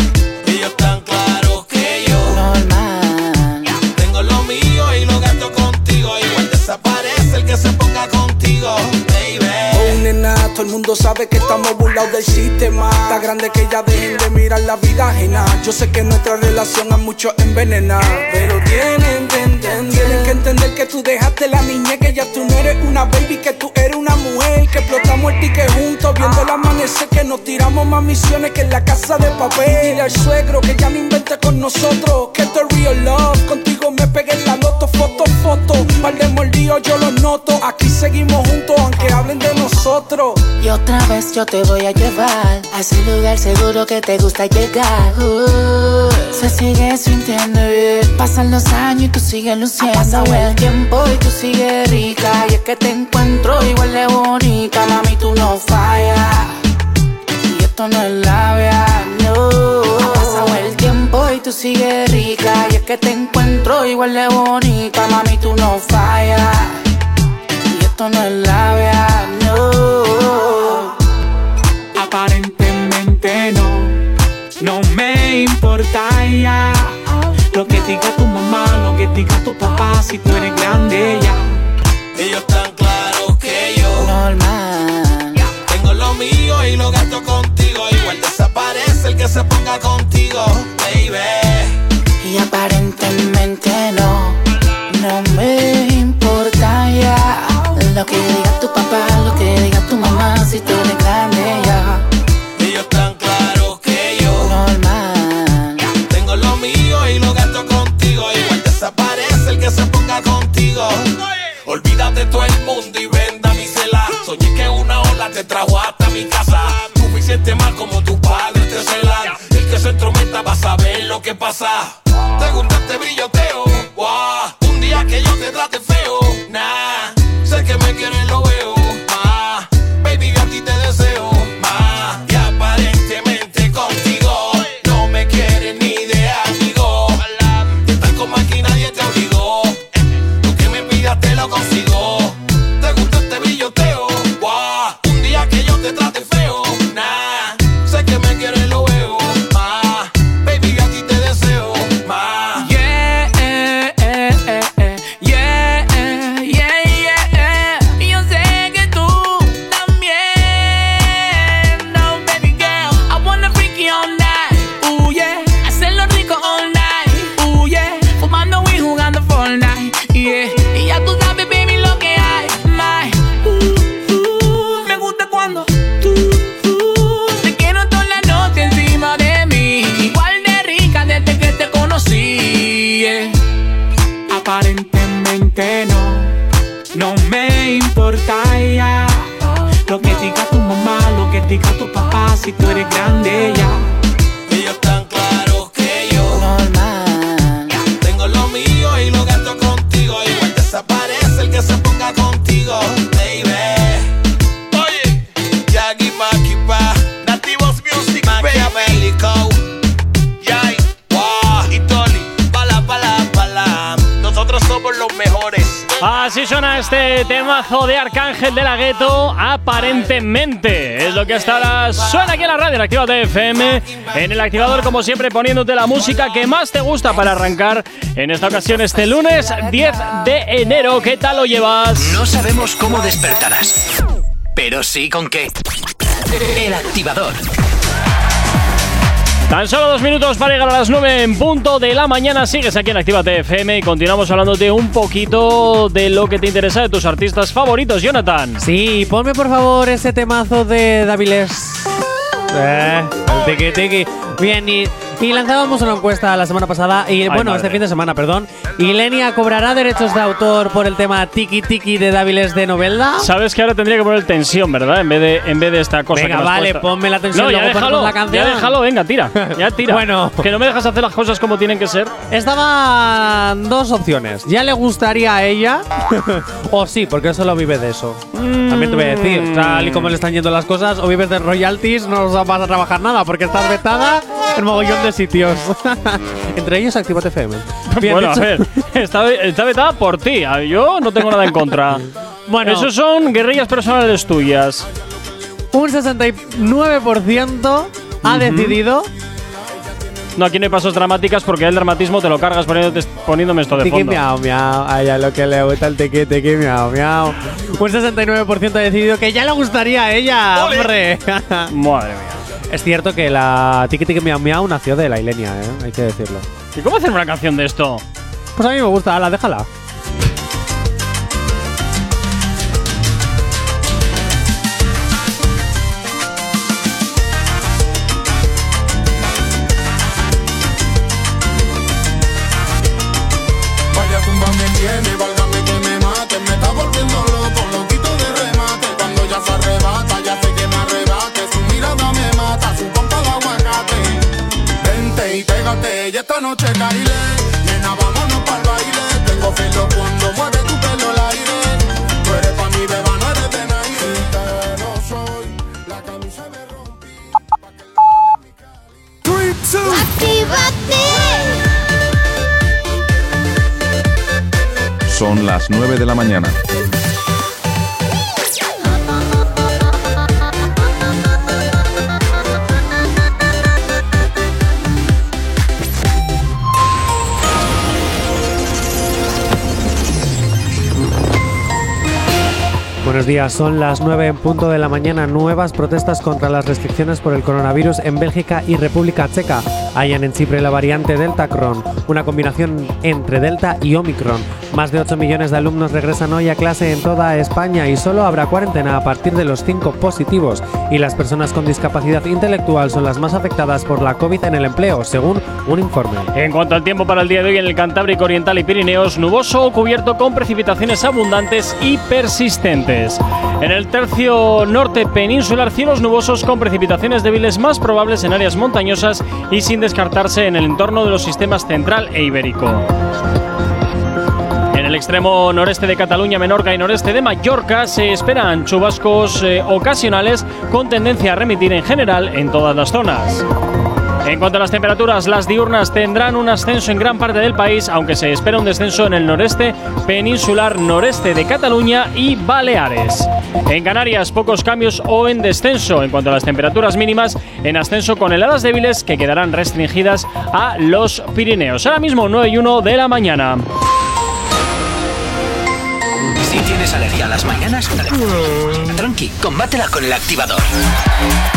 todo el mundo sabe que estamos burlados del sistema. Está grande que ya dejen de mirar la vida ajena. Yo sé que nuestra relación a muchos envenena. Pero tienen que entender, tienen que entender que tú dejaste la niñez, que ya tú no eres una baby, que tú eres una mujer. Que explotamos el ticket juntos, viendo el amanecer, que nos tiramos más misiones que en la casa de papel. Dile al suegro que ya no invente con nosotros, que esto es real love. Contigo me pegué en la loto, foto, foto. Par de mordidos yo los noto. Aquí seguimos juntos, aunque hablen de nosotros. Y otra vez yo te voy a llevar a ese lugar seguro que te gusta llegar. Uh, se sigue sintiendo bien. Pasan los años y tú sigues luciendo. Ha pasado el tiempo y tú sigues rica. Y es que te encuentro igual de bonita. Mami, tú no fallas. Y esto no es labia, tú sigues rica. Y es que te encuentro igual de bonita. Mami, tú no fallas. Y esto no es labia, no. Aparentemente no, no me importa ya. Lo que diga tu mamá, lo que diga tu papá, si tú eres grande ya. Ellos tan claros que yo Normal. Tengo lo mío y lo gasto desaparece el que se ponga contigo, baby Y aparentemente no, no me importa ya. Lo que diga tu papá, lo que diga tu mamá, si tú eres grande ya. Ellos tan claros que yo Normal. Tengo lo mío y lo gasto contigo Igual desaparece el que se ponga contigo Olvídate todo el mundo lo que pasa de Arcángel de la Gueto, aparentemente. Es lo que hasta ahora suena aquí en la radio, en Activa FM, en el activador, como siempre, poniéndote la música que más te gusta para arrancar en esta ocasión este lunes 10 de enero. ¿Qué tal lo llevas? No sabemos cómo despertarás, pero sí con qué. El activador. Tan solo dos minutos para llegar a las 9 en punto de la mañana. Sigues aquí en Actívate FM y continuamos hablándote un poquito de lo que te interesa de tus artistas favoritos, Jonathan. Sí, ponme por favor ese temazo de Daviles. Eh, tiki tiki. Bien, y, y lanzábamos una encuesta la semana pasada, y bueno, madre. este fin de semana, perdón. ¿Y Lenia cobrará derechos de autor por el tema Tiki Tiki de Daviles de Novelda? Sabes que ahora tendría que poner tensión, ¿verdad? En vez de, en vez de esta cosa Venga, que vale, ponme la tensión, No, ya luego déjalo, la canción. ya déjalo, venga, tira. Ya tira. Bueno. Que no me dejas hacer las cosas como tienen que ser. Estaban dos opciones. ¿Ya le gustaría a ella? o sí, porque solo vive de eso. También te voy a decir, tal y como le están yendo las cosas, o vives de royalties, no vas a trabajar nada, porque estás vetada en mogollón de sitios. Entre ellos, Activate FM. Bien bueno, dicho. a ver, está, está vetada por ti. Yo no tengo nada en contra. Bueno. Esos son guerrillas personales tuyas. Un 69% ha decidido No, aquí no hay pasos dramáticas porque el dramatismo te lo cargas poniéndote- poniéndome esto de Tiki fondo. miau miau, a ella lo que le gusta el tiki tiki miau miau. Un 69% ha decidido que ya le gustaría a ella, hombre. Madre mía. Es cierto que la tiki tiki miau miau nació de la Ilenia, ¿eh? hay que decirlo. ¿Y cómo hacer una canción de esto? Pues a mí me gusta, ala, déjala. Mañana. Buenos días, son las 9 en punto de la mañana. Nuevas protestas contra las restricciones por el coronavirus en Bélgica y República Checa. Hallan en Chipre la variante Delta Cron, una combinación entre Delta y Omicron. Más de 8 millones de alumnos regresan hoy a clase en toda España y solo habrá cuarentena a partir de los 5 positivos. Y las personas con discapacidad intelectual son las más afectadas por la COVID en el empleo, según un informe. En cuanto al tiempo para el día de hoy en el Cantábrico Oriental y Pirineos, nuboso o cubierto con precipitaciones abundantes y persistentes. En el tercio norte peninsular, cielos nubosos con precipitaciones débiles más probables en áreas montañosas y sin descartarse en el entorno de los sistemas central e ibérico. En el extremo noreste de Cataluña, Menorca y noreste de Mallorca se esperan chubascos eh, ocasionales con tendencia a remitir en general en todas las zonas. En cuanto a las temperaturas, las diurnas tendrán un ascenso en gran parte del país, aunque se espera un descenso en el noreste peninsular, noreste de Cataluña y Baleares. En Canarias, pocos cambios o en descenso. En cuanto a las temperaturas mínimas, en ascenso con heladas débiles que quedarán restringidas a los Pirineos. Ahora mismo 9 y 1 de la mañana. Si tienes alergia a las mañanas, tranqui, combátela con el activador.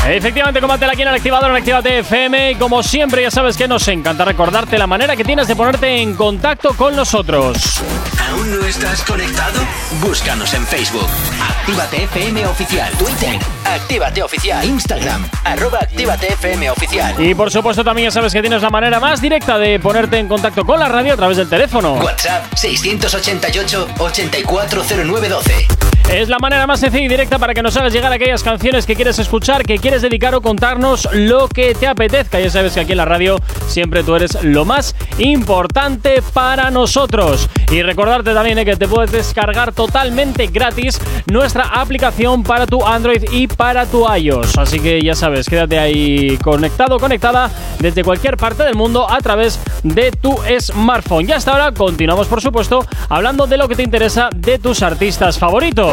Efectivamente, combátela aquí en el activador en Actívate FM. Y como siempre, ya sabes que nos encanta recordarte la manera que tienes de ponerte en contacto con nosotros. ¿Aún no estás conectado? Búscanos en Facebook. Actívate FM Oficial. Twitter. Actívate Oficial. Instagram. Arroba Actívate FM Oficial. Y por supuesto, también ya sabes que tienes la manera más directa de ponerte en contacto con la radio a través del teléfono. WhatsApp 688 840912. Es la manera más sencilla y directa para que nos hagas llegar aquellas canciones que quieres escuchar, que quieres dedicar o contarnos lo que te apetezca. Ya sabes que aquí en la radio siempre tú eres lo más importante para nosotros. Y recordarte también eh, que te puedes descargar totalmente gratis nuestra aplicación para tu Android y para tu iOS. Así que ya sabes, quédate ahí conectado, conectada desde cualquier parte del mundo a través de tu smartphone. Y hasta ahora continuamos, por supuesto, hablando de lo que te interesa de tus artistas favoritos.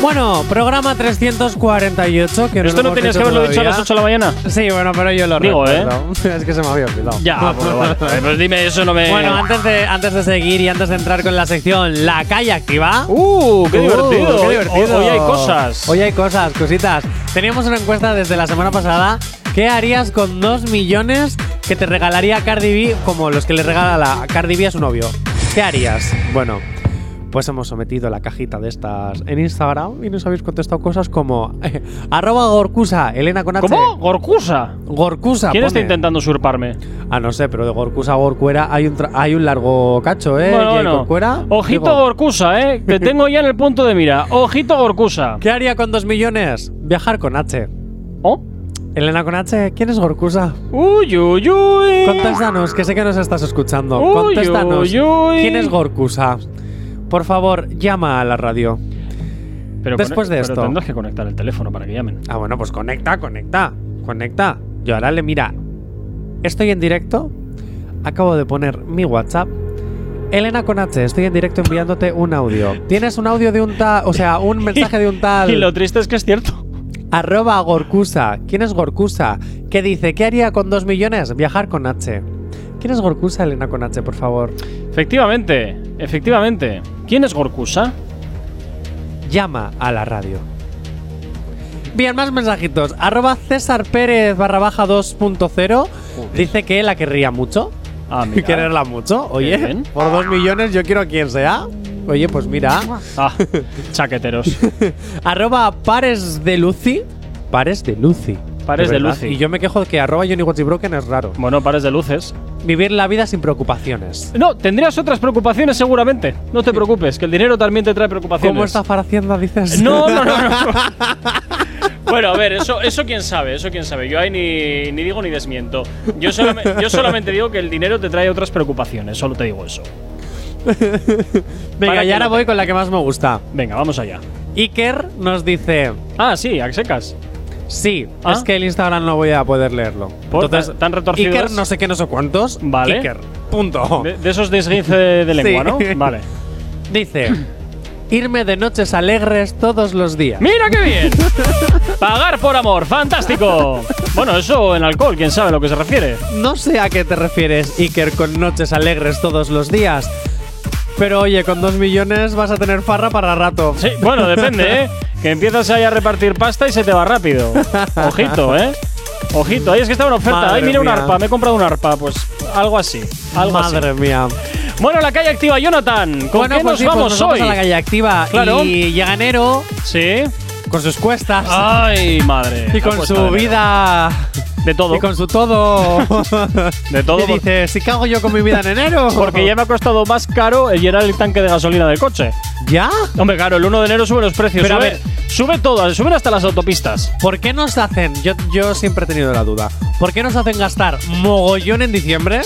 Bueno, programa 348. Que ¿Esto no tenías que haberlo dicho a las 8 de la mañana? Sí, bueno, pero yo lo Digo, ¿eh? Es que se me había olvidado. Ya, bueno, vale. Pues dime, eso no me. Bueno, antes de, antes de seguir y antes de entrar con la sección La Calle Activa. ¡Uh! ¡Qué divertido! qué divertido! hoy hay cosas. Hoy hay cosas, cositas. Teníamos una encuesta desde la semana pasada. ¿Qué harías con dos millones que te regalaría Cardi B como los que le regala la Cardi B a su novio? ¿Qué harías? Bueno, pues hemos sometido la cajita de estas en Instagram y nos habéis contestado cosas como arroba Gorkusa, Elena con H. ¿Cómo? ¿Gorkusa? Gorkusa. ¿Quién está intentando usurparme? Ah, no sé, pero de Gorkusa a Gorcuera hay un, tra- hay un largo cacho, ¿eh? Bueno, bueno. Ojito digo, Gorkusa, ¿eh? Que tengo ya en el punto de mira. Ojito Gorkusa. ¿Qué haría con dos millones? Viajar con H. ¿Oh? Elena con H, ¿quién es Gorkusa? Uy, uy, uy. Contéstanos, que sé que nos estás escuchando. Uy, Contéstanos. uy, uy. ¿Quién es Gorkusa? Por favor, llama a la radio. Pero Después de pero esto. tendrás que conectar el teléfono para que llamen. Ah, bueno, pues conecta, conecta, conecta. Yo ahora le mira. Estoy en directo. Acabo de poner mi WhatsApp. Elena con H, estoy en directo enviándote un audio. Tienes un audio de un tal, o sea, un mensaje de un tal. Y lo triste es que es cierto. Arroba Gorkusa. ¿Quién es Gorkusa? ¿Qué dice? ¿Qué haría con dos millones? Viajar con H. ¿Quién es Gorkusa, Elena con H, por favor? Efectivamente, efectivamente. ¿Quién es Gorkusa? Llama a la radio. Bien, más mensajitos. Arroba César Pérez barra baja 2.0 dice que la querría mucho. Ah, mira. Quererla mucho. Oye, bien. por dos millones yo quiero a quien sea. Oye, pues mira. Ah, chaqueteros. arroba Pares de Lucy. Pares de Lucy. Pares de. Lucy. Y yo me quejo de que arroba Johnny Watchy Broken es raro. Bueno, pares de luces. Vivir la vida sin preocupaciones. No, tendrías otras preocupaciones seguramente. No te preocupes, que el dinero también te trae preocupaciones. ¿Cómo está Hacienda, dices? No, no, no, no. Bueno, a ver, eso, eso quién sabe, eso quién sabe. Yo ahí ni, ni digo ni desmiento. Yo, solamente, yo solamente digo que el dinero te trae otras preocupaciones, solo te digo eso. Venga, y ahora voy con la que más me gusta. Venga, vamos allá. Iker nos dice. Ah, sí, a secas. Sí, Ah. es que el Instagram no voy a poder leerlo. ¿Por? Entonces, ¿Tan retorcido Iker no sé qué, no sé cuántos. Vale. Iker. Punto. De, de esos de, lengua, Sí. ¿no? Vale. Dice: Irme de noches alegres todos los días. ¡Mira qué bien! Pagar por amor, fantástico. Bueno, eso en alcohol, quién sabe a lo que se refiere. No sé a qué te refieres, Iker, con noches alegres todos los días. Pero oye, con dos millones vas a tener farra para rato. Sí, bueno, depende, ¿eh? Que empiezas ahí a repartir pasta y se te va rápido. Ojito, ¿eh? Ojito, ahí es que está una oferta. Madre Ay, mira mía. arpa, me he comprado una arpa. Pues algo así. Algo Madre así. mía. Bueno, la calle activa, Jonathan. ¿Con bueno, qué pues nos sí, pues vamos nos vamos hoy? a la calle activa. Claro. Y llega enero Sí. con sus cuestas. Ay, madre. y con su vida. De todo. Y con su todo. De todo. Y dice, si cago yo con mi vida en enero. Porque ya me ha costado más caro el llenar el tanque de gasolina del coche. ¿Ya? Hombre, claro, el 1 de enero sube los precios. Pero a ver. sube todo, suben hasta las autopistas. ¿Por qué nos hacen? Yo, yo siempre he tenido la duda. ¿Por qué nos hacen gastar mogollón en diciembre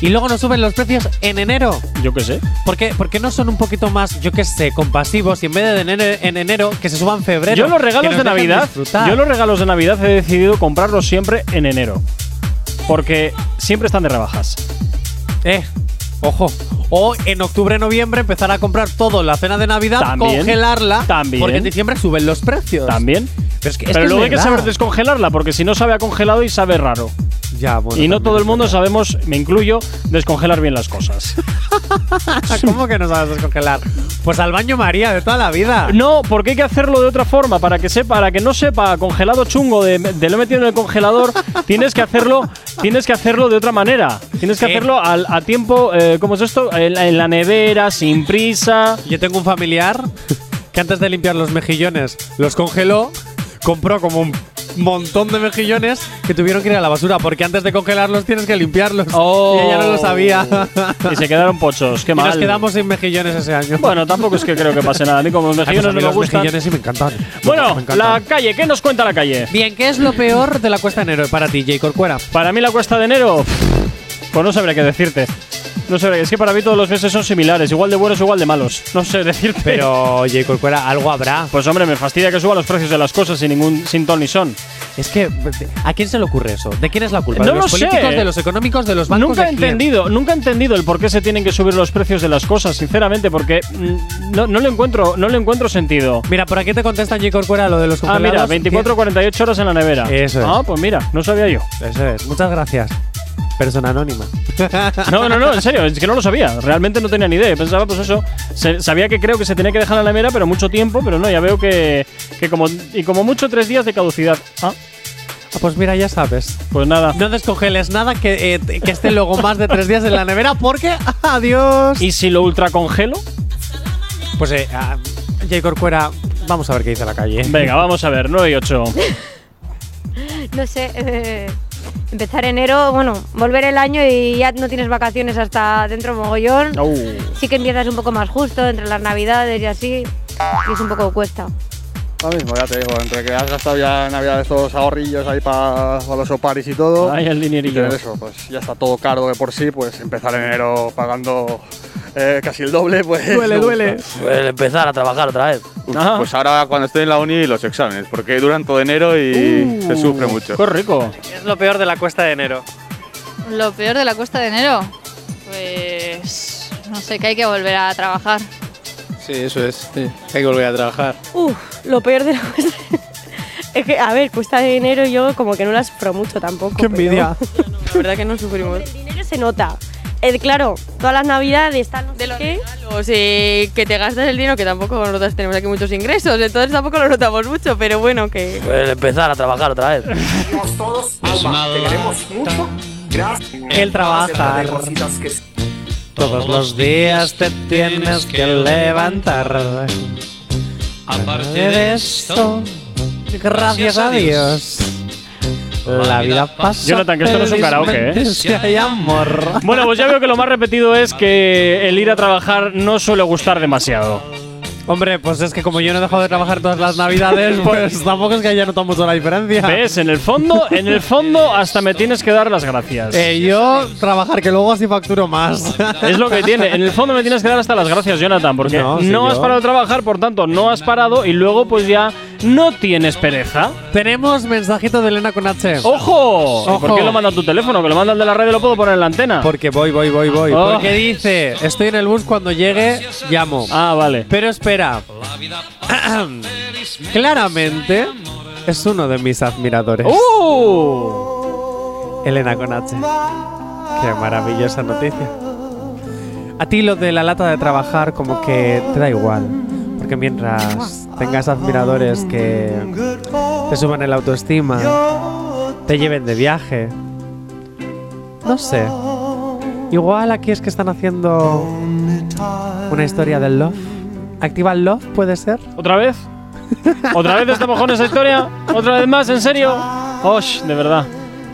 y luego nos suben los precios en enero? Yo qué sé. ¿Por qué, por qué no son un poquito más, yo qué sé, compasivos y en vez de en enero, en enero que se suban en febrero? Yo los regalos de Navidad, yo los regalos de Navidad he decidido comprarlos siempre en enero. Porque siempre están de rebajas. Eh, ojo. O en octubre, noviembre empezar a comprar todo la cena de Navidad, También. congelarla. También. Porque en diciembre suben los precios. También. Pero es que, es Pero que es luego hay que verdad. saber descongelarla, porque si no sabe a congelado y sabe raro. Ya, bueno. y no todo el mundo verdad. sabemos, me incluyo, descongelar bien las cosas. ¿Cómo que no sabes descongelar? Pues al baño María de toda la vida. No, porque hay que hacerlo de otra forma, para que sepa, para que no sepa congelado chungo de, de lo metido en el congelador, tienes que hacerlo, tienes que hacerlo de otra manera. Tienes que ¿Qué? hacerlo al- a tiempo, eh, ¿cómo es esto? En, en la nevera, sin prisa. Yo tengo un familiar que antes de limpiar los mejillones los congeló, compró como un montón de mejillones que tuvieron que ir a la basura porque antes de congelarlos tienes que limpiarlos. Oh. Y ella no lo sabía. Y se quedaron pochos, qué Y nos mal. quedamos sin mejillones ese año. Bueno, tampoco es que creo que pase nada. A mí como los Ay, pues mejillones a mí no me gustan. mejillones sí me encantan. Bueno, Me encantan. la calle, ¿qué nos cuenta la calle? Bien, ¿qué es lo peor de la cuesta de enero para ti, J. Corcuera? Para mí la cuesta de enero, pues no sabría qué decirte. No sé, es que para mí todos los meses son similares, igual de buenos igual de malos. No sé decirte. Pero, J. Corcuera, algo habrá. Pues hombre, me fastidia que suban los precios de las cosas sin ningún sin ton ni son. Es que, ¿a quién se le ocurre eso? ¿De quién es la culpa? No ¿De los lo sé. políticos, de los económicos, de los bancos? Nunca he quién? entendido, nunca he entendido el por qué se tienen que subir los precios de las cosas, sinceramente, porque mm, no, no le encuentro, no le encuentro sentido. Mira, por aquí te contestan J. Corcuera lo de los Ah, congelados. mira, 24 48 horas en la nevera. Eso es. Ah, pues mira, no sabía yo. Eso es. Muchas gracias. Persona anónima. No, no, no, en serio, es que no lo sabía. Realmente no tenía ni idea. Pensaba, pues eso. se- sabía que creo que se tenía que dejar en la nevera, pero mucho tiempo, pero no, ya veo que, que como. Y como mucho tres días de caducidad. Ah, Ah, pues mira, ya sabes. pues nada. No descongeles nada que, eh, que esté luego más de tres días en la nevera porque. ¡Adiós! ¿Y si lo ultracongelo? Pues, eh, ah, J. Corcuera, vamos a ver qué dice la calle. Venga, vamos a ver, 9 y 8. No sé, eh, empezar enero, bueno, volver el año y ya no tienes vacaciones hasta dentro mogollón. Sí que empiezas un poco más justo entre las navidades y así. Y es un poco cuesta. Lo mismo, ya te digo, entre que has gastado ya en Navidad estos ahorrillos ahí para los oparis y todo. Ay, el y dinerillo. tener eso, pues ya está todo caro de por sí, pues empezar en enero pagando eh, casi el doble, pues. Duele, duele. Pues empezar a trabajar otra vez. Pues ahora cuando estoy en la uni los exámenes, porque duran todo enero y se sufre mucho. Qué rico. ¿Qué es lo peor de la cuesta de enero? Lo peor de la cuesta de enero, pues no sé, que hay que volver a trabajar. Sí, eso es. sí. Hay que volver a trabajar. Uf, lo peor de la cuesta. es que, a ver, cuesta de enero yo como que no la sufro mucho tampoco. ¡Qué pero- envidia! La verdad que no sufrimos. El dinero se nota. Eh, claro, todas las navidades, tal, no sé qué. O sea, que te gastas el dinero, que tampoco nosotros tenemos aquí muchos ingresos, entonces tampoco lo notamos mucho, pero bueno, que... Pues empezar a trabajar otra vez. todos, Alba, te queremos mucho. Gracias. El trabajar. De Todos los días te tienes que levantar. Aparte de esto, gracias a Dios. La vida pasa. Jonathan, que esto no es un karaoke, ¿eh? Si hay amor. Bueno, pues ya veo que lo más repetido es que el ir a trabajar no suele gustar demasiado. Hombre, pues es que como yo no he dejado de trabajar todas las navidades, pues tampoco es que haya notado mucho la diferencia. ¿Ves? En el fondo, en el fondo, hasta me tienes que dar las gracias. Eh, yo trabajar, que luego así facturo más. Es lo que tiene. En el fondo me tienes que dar hasta las gracias, Jonathan, porque No, has yo. parado de trabajar, por tanto, no has parado y luego pues ya no tienes pereza. Tenemos mensajito de Elena con H. ¡Ojo! Ojo. ¿Por qué lo manda a tu teléfono? Que lo manda el de la radio y lo puedo poner en la antena. Porque voy, voy, voy, voy. Oh. Porque dice, estoy en el bus cuando llegue, llamo. Ah, vale. Pero espera. Claramente es uno de mis admiradores. ¡Uh! Elena con H. Qué maravillosa noticia. A ti lo de la lata de trabajar como que te da igual. Porque mientras tengas admiradores que te suban el autoestima, te lleven de viaje, no sé. Igual aquí es que están haciendo una historia del love. ¿Activa el love puede ser? ¿Otra vez? ¿Otra vez estamos con esa historia? ¿Otra vez más? ¿En serio? ¡Osh! De verdad.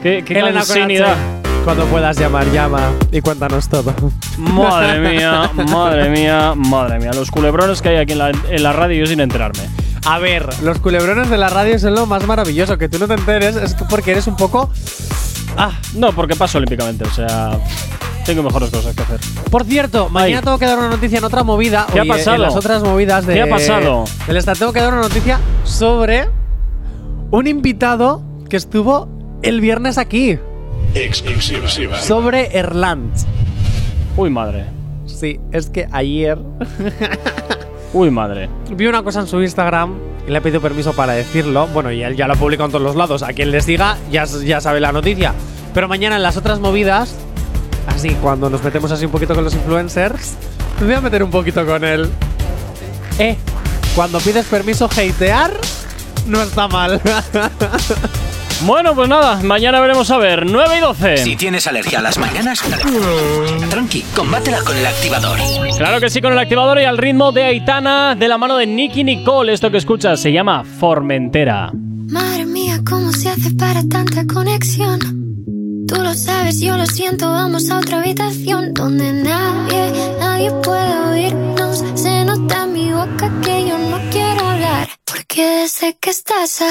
¡Qué, qué Elena cansinidad! Cuando puedas llamar, llama y cuéntanos todo. Madre mía, madre mía, madre mía. Los culebrones que hay aquí en la, en la radio yo sin enterarme. A ver, los culebrones de la radio son lo más maravilloso. Que tú no te enteres es que porque eres un poco. Ah, no, porque paso olímpicamente. O sea, tengo mejores cosas que hacer. Por cierto, mañana Ay. tengo que dar una noticia en otra movida. ¿Qué ha pasado? En las otras movidas de. ¿Qué ha pasado? Del Estado tengo que dar una noticia sobre un invitado que estuvo el viernes aquí. Exclusiva. Sobre Erland. Uy, madre. Sí, es que ayer Uy, madre. vi una cosa en su Instagram y le he pedido permiso para decirlo. Bueno, y él ya lo ha publicado en todos los lados. A quien les diga, ya, ya sabe la noticia. Pero mañana en las otras movidas, así cuando nos metemos así un poquito con los influencers, me voy a meter un poquito con él. Eh, cuando pides permiso hatear, no está mal. Bueno, pues nada, mañana veremos a ver. 9 y 12. Si tienes alergia a las mañanas, tranqui, combátela con el activador. Claro que sí, con el activador y al ritmo de Aitana, de la mano de Nicky Nicole. Esto que escuchas se llama Formentera. Madre mía, ¿cómo se hace para tanta conexión? Tú lo sabes, yo lo siento, vamos a otra habitación donde nadie, nadie puede oírnos. Se nota en mi boca que yo no quiero hablar, porque sé que estás a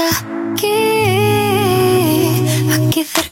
aquí, aquí cerca.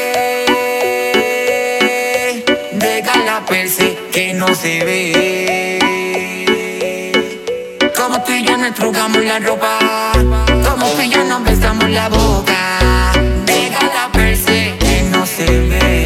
pensé que no se ve. Como tú y yo nos trugamos la ropa, como tú y yo nos besamos la boca. Déjala per se que no se ve.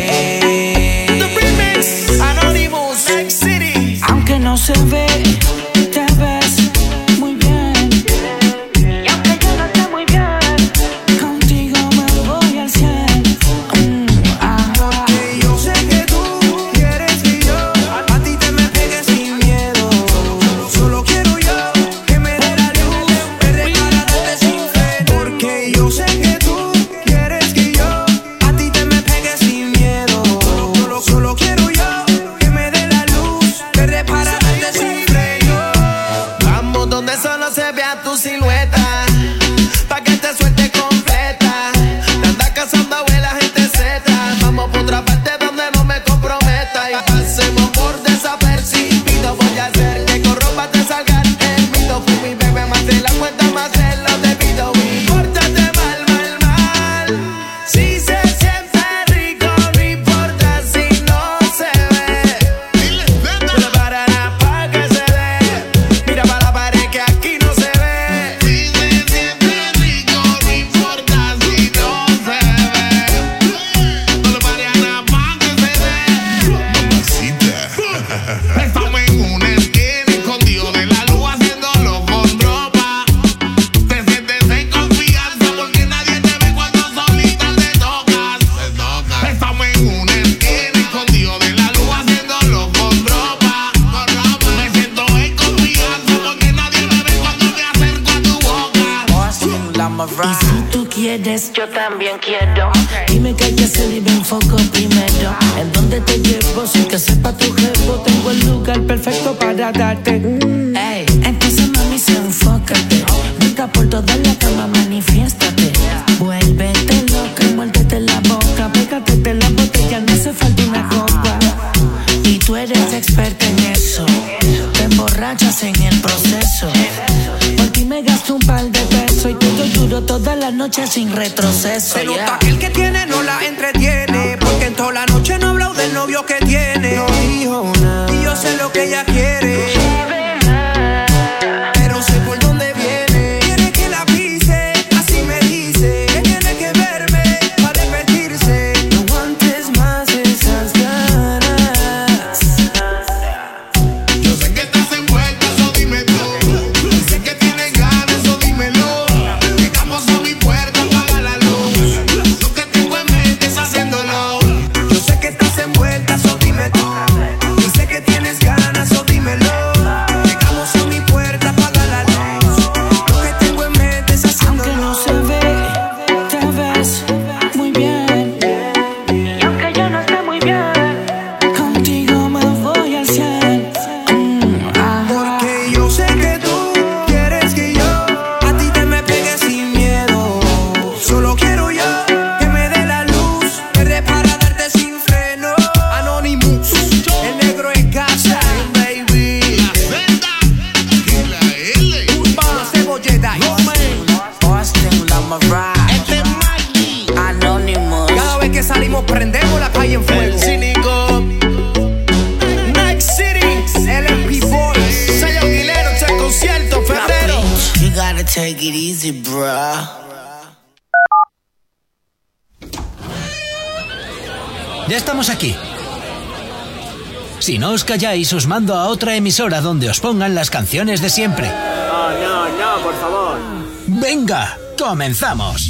calláis os mando a otra emisora donde os pongan las canciones de siempre. No, no, por favor. Venga, comenzamos.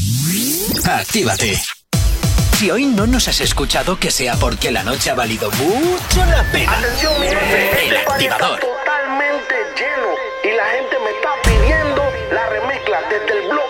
Actívate. Si hoy no nos has escuchado, que sea porque la noche ha valido mucho la pena. Atención, mi jefe, el activador. Está totalmente lleno y la gente me está pidiendo la remezcla desde el blog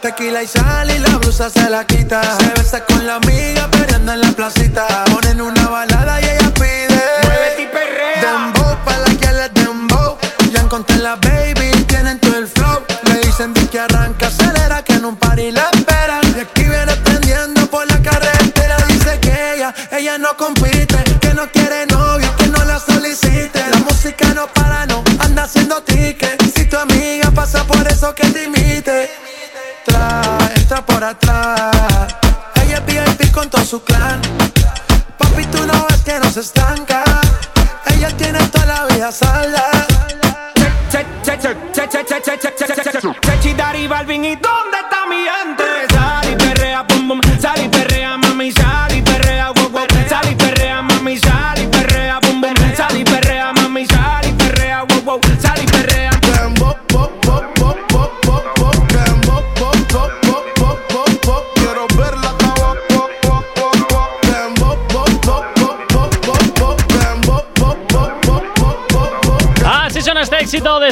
Tequila y sal y la blusa se la quita. Se besa con la amiga peleando en la placita.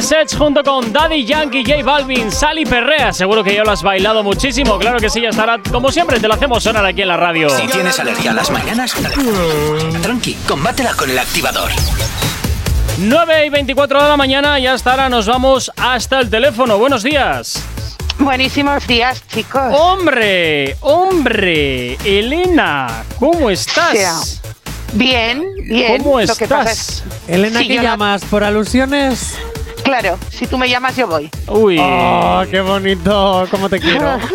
Sets junto con Daddy Yankee, J Balvin, Sally Perrea. Seguro que ya lo has bailado muchísimo. Claro que sí, ya estará. Como siempre, te lo hacemos sonar aquí en la radio. Si tienes alergia a las mañanas, tranqui, combátela con el activador. 9 y 24 de la mañana y hasta ahora nos vamos hasta el teléfono. Buenos días. Buenísimos días, chicos. ¡Hombre! ¡Hombre! Elena, ¿cómo estás? Bien, bien. ¿Cómo Lo que pasa estás? Elena, Sí, ¿qué la- llamas? ¿Por alusiones? Claro, si tú me llamas, yo voy. Uy. Oh, qué bonito, cómo te quiero.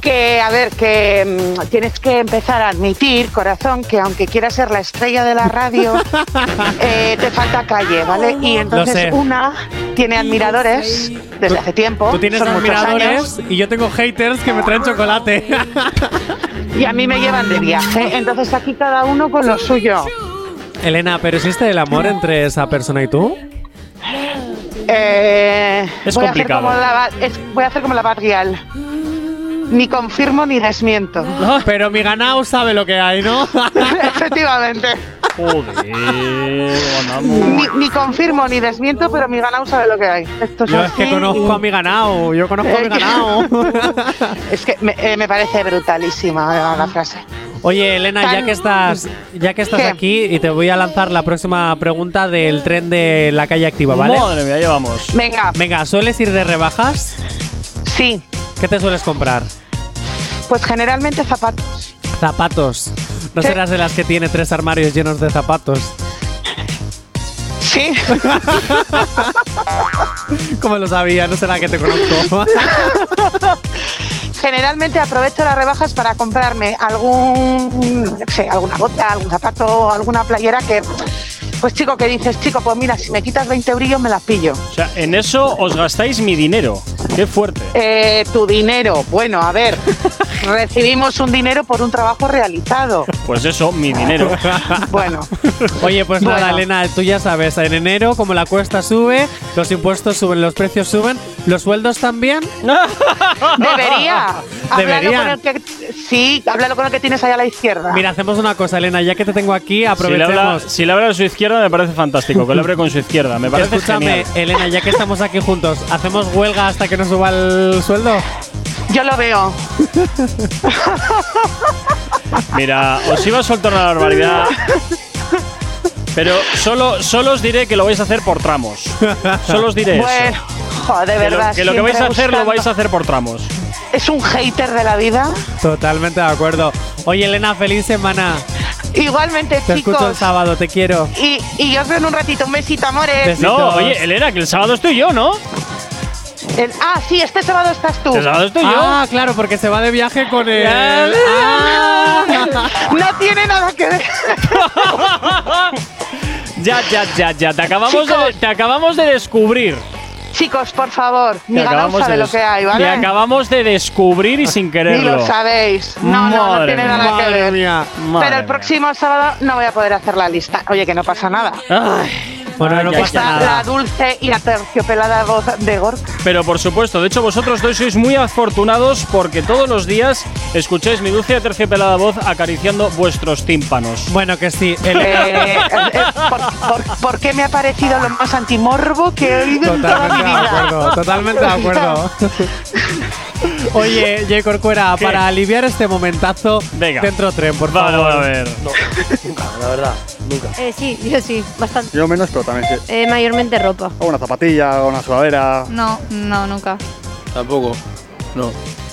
Que, a ver, que mm, tienes que empezar a admitir, corazón, que aunque quieras ser la estrella de la radio, eh, te falta calle, ¿vale? Y entonces una tiene admiradores desde hace tiempo. Tú tienes son muchos admiradores años, y yo tengo haters que me traen chocolate. y a mí me llevan de viaje. Entonces aquí cada uno con lo suyo. Elena, ¿pero existe el amor entre esa persona y tú? Eh, Es voy complicado. A hacer como la, ba- es- voy a hacer como la Bad Gyal. Ni confirmo ni desmiento. Pero mi ganado sabe lo que hay, ¿no? Efectivamente. Joder, Ni, ni confirmo ni desmiento, pero mi ganado sabe lo que hay. Esto es Yo es que conozco a mi ganado, yo conozco a mi ganado. Es que me, eh, me parece brutalísima eh, la frase. Oye, Elena, ya que estás, ya que estás ¿Qué? aquí y te voy a lanzar la próxima pregunta del tren de la calle activa, ¿vale? Madre mía, ya vamos. Venga. Venga, ¿sueles ir de rebajas? Sí. ¿Qué te sueles comprar? Pues generalmente zapatos. Zapatos. ¿No serás de las que tiene tres armarios llenos de zapatos? Sí. ¿Cómo lo sabía? No será que te conozco. Generalmente aprovecho las rebajas para comprarme algún, qué sé, alguna bota, algún zapato, alguna playera que, pues chico, que dices, chico, pues mira, si me quitas 20 eurillos me las pillo. O sea, en eso os gastáis mi dinero. Qué fuerte. Eh, tu dinero, bueno, a ver, recibimos un dinero por un trabajo realizado. Pues eso, mi dinero. Bueno. Oye, pues nada. Elena, tú ya sabes, en enero, como la cuesta sube, los impuestos suben, los precios suben, los sueldos también. Debería. Que, sí, háblalo con el que tienes ahí a la izquierda. Mira, hacemos una cosa, Elena, ya que te tengo aquí, Si le, habla, aprovechemos. si le habla a su izquierda, me parece fantástico. Que le hable con su izquierda. Me parece Escúchame, genial. Elena, ya que estamos aquí juntos, ¿hacemos huelga hasta que nos suba el sueldo? Yo lo veo. Mira, os iba a soltar una barbaridad. Pero solo, solo os diré que lo vais a hacer por tramos. Solo os diré Bueno, eso. joder, de Que lo, verdad. que lo que vais a hacer lo buscando- vais a hacer por tramos. Es un hater de la vida. Totalmente de acuerdo. Oye, Elena, feliz semana. Igualmente, Te escucho el chicos. sábado, te quiero. Y, y yo os veo en un ratito. Un besito, amores. No, oye, Elena, que el sábado estoy yo, ¿no? El- ah, sí, este sábado estás tú. El sábado estoy yo. Ah, claro, porque se va de viaje con el. Ah. No tiene nada que ver. Ya, ya, ya, ya. Te acabamos, de, te acabamos de descubrir. Chicos, por favor, ni acabamos sabe de lo que hay, ¿vale? acabamos de descubrir y sin Ni quererlo. lo sabéis. No, no, no tiene nada que Madre ver. mía, madre Pero el próximo sábado no voy a poder hacer la lista. Oye, que no pasa nada. Bueno, no Ay, ay, pasa ay. nada. La dulce y aterciopelada voz de Gorka. Pero por supuesto, de hecho vosotros dos sois muy afortunados porque todos los días escucháis mi dulce y aterciopelada voz acariciando vuestros tímpanos. Bueno, que sí. Eh, eh, eh, por, por- por qué me ha parecido lo más antimorbo que he oído en toda mi de acuerdo, totalmente de acuerdo. Oye, J. Corcuera, ¿Qué? para aliviar este momentazo, Venga. dentro tren, por Vale, favor. a ver. Nunca, la verdad, nunca. Eh, sí, yo sí, bastante. Yo menos, pero también sí. Eh, mayormente ropa. O una zapatilla, o una sudadera. No, no, nunca. Tampoco. No.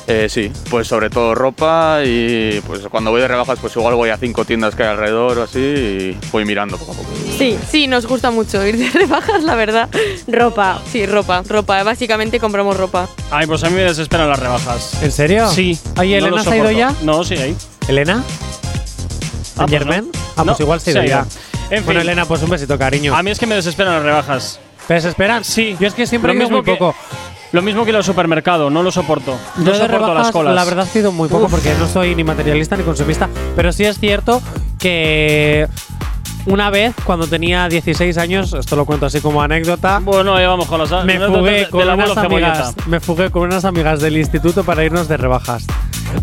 Eh, sí, pues sobre todo ropa y pues cuando voy de rebajas pues igual voy a cinco tiendas que hay alrededor o así y voy mirando poco a poco. Sí, sí, nos gusta mucho ir de rebajas, la verdad. Ropa. Sí, ropa, ropa. Básicamente compramos ropa. Ay, pues a mí me desesperan las rebajas. ¿En serio? Sí. Ay, no ¿Elena lo se ha ido soporto. ya? No, sí, ahí. ¿Elena? Ah, pues no. Ah, pues No, igual se ha ido ya. En bueno, fin. Elena, pues un besito, cariño. A mí es que me desesperan las rebajas. ¿Te desesperan? Sí. Yo es que siempre Lo ido mismo muy que- poco. Lo mismo que ir al supermercado, no lo soporto. No soporto rebajas, las colas. la verdad, he ido muy poco Uf. porque no soy ni materialista ni consumista. Pero sí es cierto que una vez, cuando tenía 16 años, esto lo cuento así como anécdota, Bueno, ahí vamos con las me anécdotas fugué, de- con del abuelo unas amigas, cebolleta. me fugué con unas amigas del instituto para irnos de rebajas.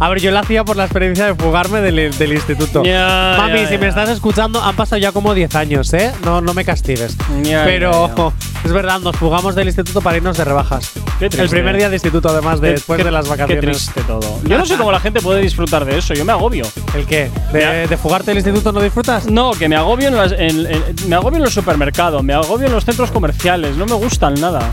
A ver, yo lo hacía por la experiencia de fugarme del, del instituto. Ya, Mami, ya, si ya. me estás escuchando, han pasado ya como 10 años, ¿eh? No, no me castigues. Pero es verdad, nos fugamos del instituto para irnos de rebajas. Qué triste. El primer día de instituto, además, de, Qué- después qué- de las vacaciones. Qué triste todo. Yo no sé cómo la gente puede disfrutar de eso, yo me agobio. ¿El qué? ¿De, de fugarte del instituto no disfrutas? No, que me agobio en, las- en- en- me agobio en los supermercados, me agobio en los centros comerciales, no me gustan nada.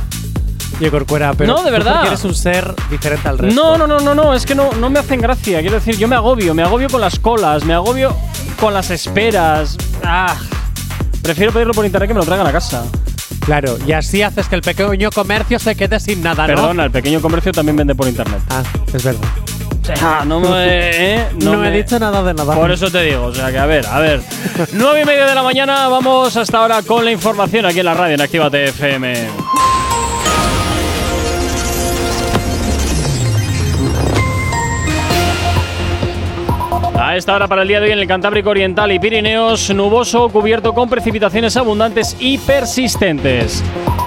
Corcuera, pero No, de verdad. eres un ser diferente al resto. No, no, no, no, no, es que no, no me hacen gracia. Quiero decir, yo me agobio, me agobio con las colas, me agobio con las esperas. Ah, prefiero pedirlo por internet que me lo traigan a casa. Claro, y así haces que el pequeño comercio se quede sin nada, ¿no? Perdona, el pequeño comercio también vende por internet. Ah, es verdad. Ah, no me. eh, No, me he dicho nada de nada. Por eso te digo, o sea que a ver, a ver. 9 y media de la mañana, vamos hasta ahora con la información aquí en la radio en Actívate FM. A esta hora para el día de hoy en el Cantábrico Oriental y Pirineos, nuboso cubierto con precipitaciones abundantes y persistentes.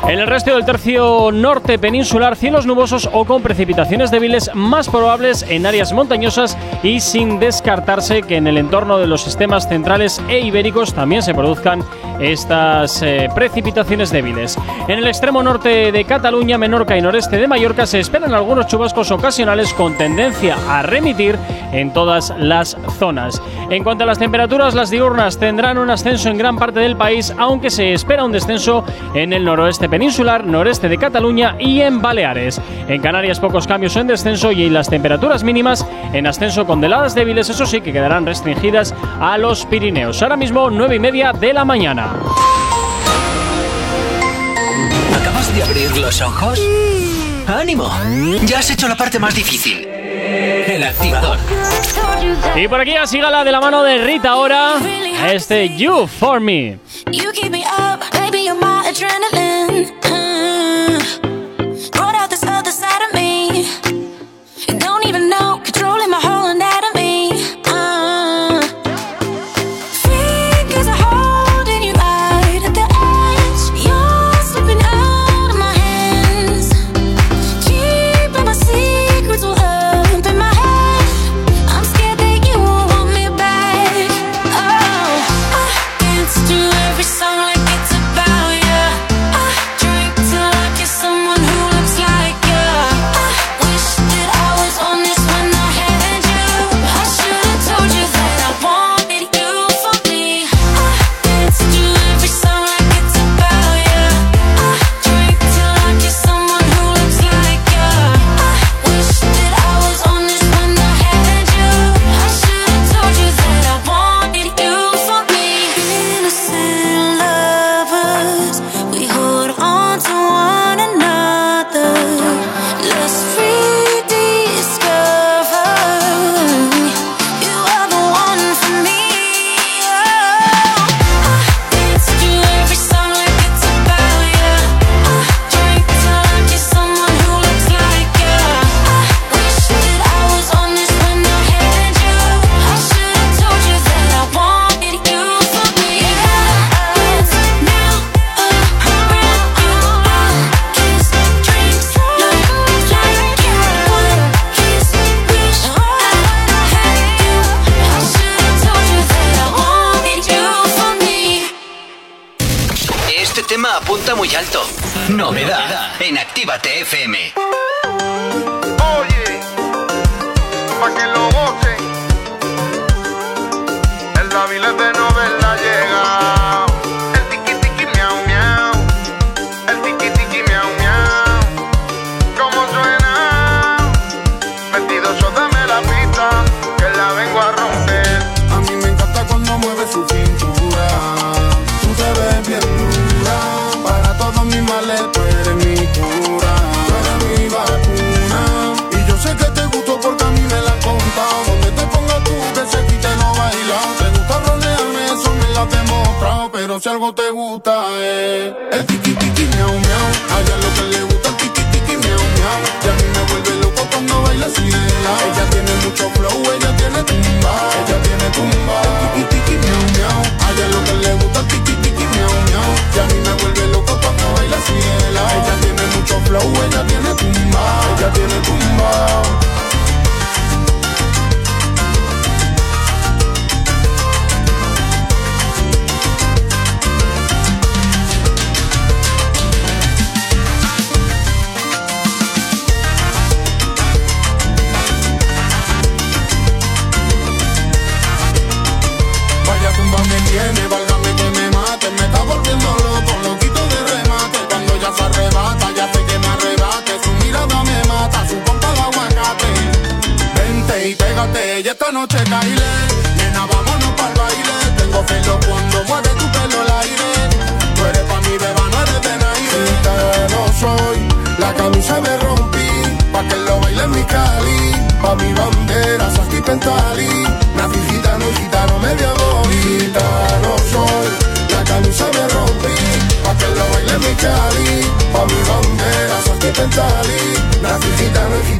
En el resto del tercio norte peninsular, cielos nubosos o con precipitaciones débiles más probables en áreas montañosas y sin descartarse que en el entorno de los sistemas centrales e ibéricos también se produzcan estas eh, precipitaciones débiles. En el extremo norte de Cataluña, Menorca y noreste de Mallorca se esperan algunos chubascos ocasionales con tendencia a remitir en todas las zonas. En cuanto a las temperaturas, las diurnas tendrán un ascenso en gran parte del país, aunque se espera un descenso en el noroeste peninsular, noreste de Cataluña y en Baleares. En Canarias pocos cambios en descenso y las temperaturas mínimas en ascenso con heladas débiles, eso sí que quedarán restringidas a los Pirineos. Ahora mismo 9 y media de la mañana. ¿Acabas de abrir los ojos? ¡Ánimo! Ya has hecho la parte más difícil. El activador. Y por aquí así gala de la mano de Rita ahora, este You For Me. You keep me up, baby, you're my adrenaline.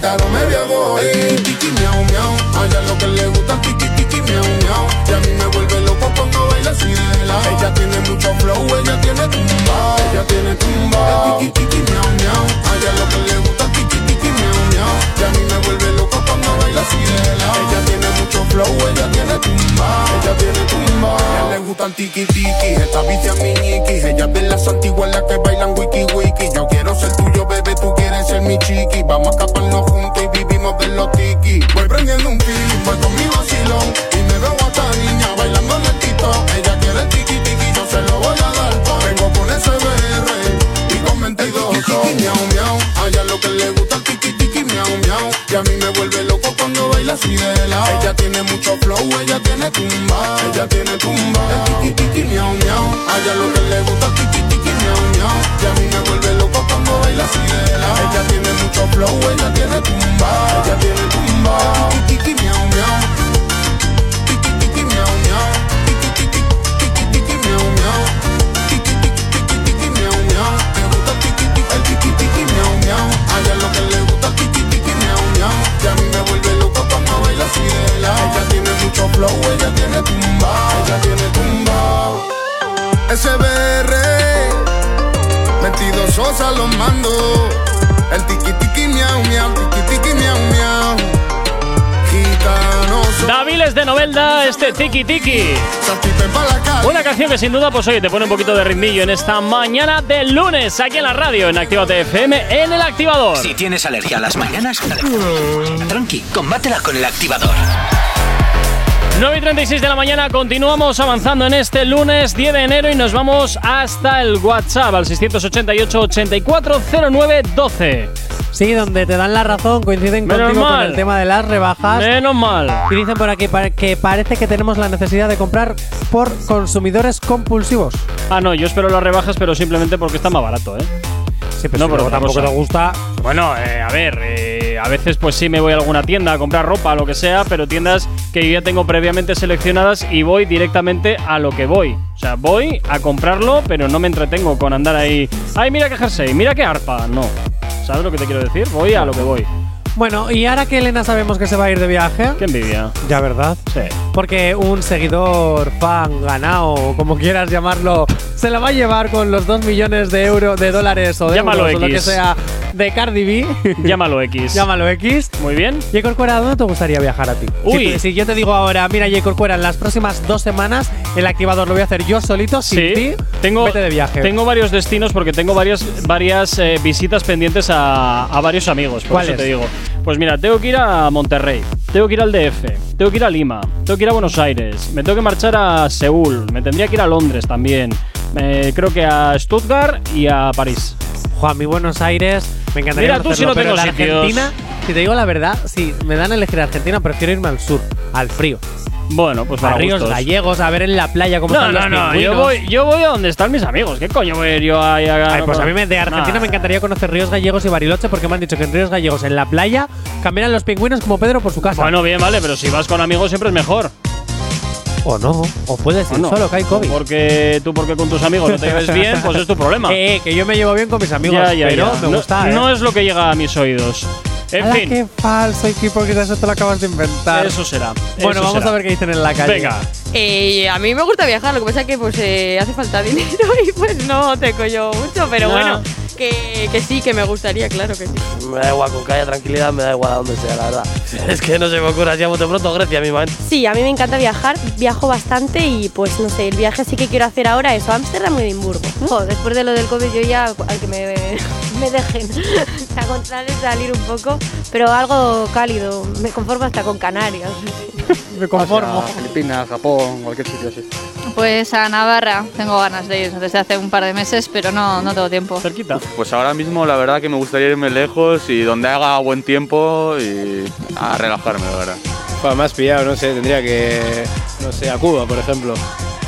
Gitano, media bonita Tiki miau miau, a ella lo que le gusta Tiki tiki miau miau. Y a mí me vuelve loco cuando baila así. De lado Ella tiene mucho flow, ella tiene tumba. Ella tiene tumba. Tiki tiki miau miau, a ella lo que le gusta Y a mí me vuelve loco cuando baila Ella tiene mucho flow, ella tiene tumba. Ella tiene tumba. A ella le gusta el tiki tiki Esta vicia mi ñiqui Ella es de las antiguas las que bailan wiki wiki. Yo quiero ser tuyo, bebé, tú quieres ser mi chiqui. Vamos a escaparnos juntos y vivimos de los tiki. Voy prendiendo un feeling, voy con mi vacilón. Y me veo a esta niña bailando lentito Ella quiere el tiki tiki, yo se lo voy a Y a mí me vuelve loco cuando baila así de lado Ella tiene mucho flow, ella tiene tumba. Ella tiene tumba. El tiki tiki miau miau, a ella lo que le gusta tiki tiki miau miau. Y a mí me vuelve loco cuando baila así de lado Ella tiene mucho flow, ella tiene tumba. Ella tiene tumba. El tiki tiki miau miau lado Ella tiene mucho flow, ella tiene tumba Ella tiene tumba SBR 22 Sosa los mando El tiki tiki miau miau Tiki tiki miau miau soy Daviles de Novelda, este Tiki Tiki. Una canción que sin duda, pues oye, te pone un poquito de ritmillo en esta mañana de lunes aquí en la radio, en Actívate FM, en el activador. Si tienes alergia a las mañanas, tranqui, combátela con el activador. 9 y 36 de la mañana, continuamos avanzando en este lunes 10 de enero y nos vamos hasta el WhatsApp al 688-8409-12. Sí, donde te dan la razón, coinciden Menos contigo con el tema de las rebajas. Menos mal. Y dicen por aquí que parece que tenemos la necesidad de comprar por consumidores compulsivos. Ah, no, yo espero las rebajas, pero simplemente porque está más barato, ¿eh? Sí, pero no, si otra tampoco cosa. te gusta. Bueno, eh, a ver, eh, a veces pues sí me voy a alguna tienda a comprar ropa, lo que sea, pero tiendas que yo ya tengo previamente seleccionadas y voy directamente a lo que voy. O sea, voy a comprarlo, pero no me entretengo con andar ahí. Ay, mira qué jersey, mira qué arpa. No. ¿Sabes lo que te quiero decir? Voy a lo que voy. Bueno, y ahora que Elena sabemos que se va a ir de viaje. Qué envidia. Ya, ¿verdad? Sí. Porque un seguidor, fan, ganado, o como quieras llamarlo, se la va a llevar con los 2 millones de euros, de dólares o de Llámalo euros, o lo que X. sea, de Cardi B. Llámalo X. Llámalo X. Muy bien. J. Corcuera, ¿dónde te gustaría viajar a ti? Uy. Si, yo te digo ahora, mira, J. Corcuera, en las próximas dos semanas el activador lo voy a hacer yo solito, sin Sí, ti. tengo, vete de viaje. tengo varios destinos porque tengo varias, varias eh, visitas pendientes a, a varios amigos. Por eso te digo. Pues mira, tengo que ir a Monterrey, tengo que ir al DF, tengo que ir a Lima, tengo que ir a Buenos Aires, me tengo que marchar a Seúl, me tendría que ir a Londres también. eh, creo que a Stuttgart y a París. Juan, mi Buenos Aires, me encantaría Mira, tú sí no pero tengo sitios. Argentina, si te digo la verdad, si me dan a elegir Argentina, prefiero irme al sur, al frío. Bueno, pues a ríos gustos. gallegos, a ver en la playa cómo No, están no, los no, yo pingüinos. voy, yo voy a donde están mis amigos. ¿Qué coño voy a ir yo ahí a Ay, pues a mí me- de Argentina Nah. me encantaría conocer Ríos Gallegos y Bariloche porque me han dicho que en Ríos Gallegos, en la playa, caminan los pingüinos como Pedro por su casa. Bueno, bien, vale, pero si vas con amigos siempre es mejor. O no, o puedes ir ¿O no? solo, que hay COVID. Porque tú, porque con tus amigos no te lleves bien, pues es tu problema. Eh, que yo me llevo bien con mis amigos, Ya, ya, pero ya. me no, gusta, ¿eh? no es lo que llega a mis oídos. En Ala, fin, qué falso y qué hipócrita, eso te lo acabas de inventar. eso será. Bueno, eso vamos será. a ver qué dicen en la calle. Venga. Eh, a mí me gusta viajar, lo que pasa es que pues eh, hace falta dinero y pues no tengo yo mucho, pero No. bueno, que, que sí, que me gustaría, claro que sí. Me da igual, con que haya tranquilidad, me da igual a donde sea, la verdad. Es que no se me ocurre así a bote pronto Grecia mismamente. Sí, a mí me encanta viajar, viajo bastante y pues no sé, el viaje sí que quiero hacer ahora es Ámsterdam o Edimburgo. Jo, después de lo del COVID yo ya, al que me, me dejen, o sea, salir un poco, pero algo cálido, me conformo hasta con Canarias. Me conformo. Filipinas, Japón, cualquier sitio así. Pues a Navarra tengo ganas de ir desde hace un par de meses, pero no, no tengo tiempo. Cerquita. Pues ahora mismo la verdad que me gustaría irme lejos y donde haga buen tiempo y a relajarme, la verdad. Pues más pillado, no sé, tendría que. No sé, a Cuba, por ejemplo.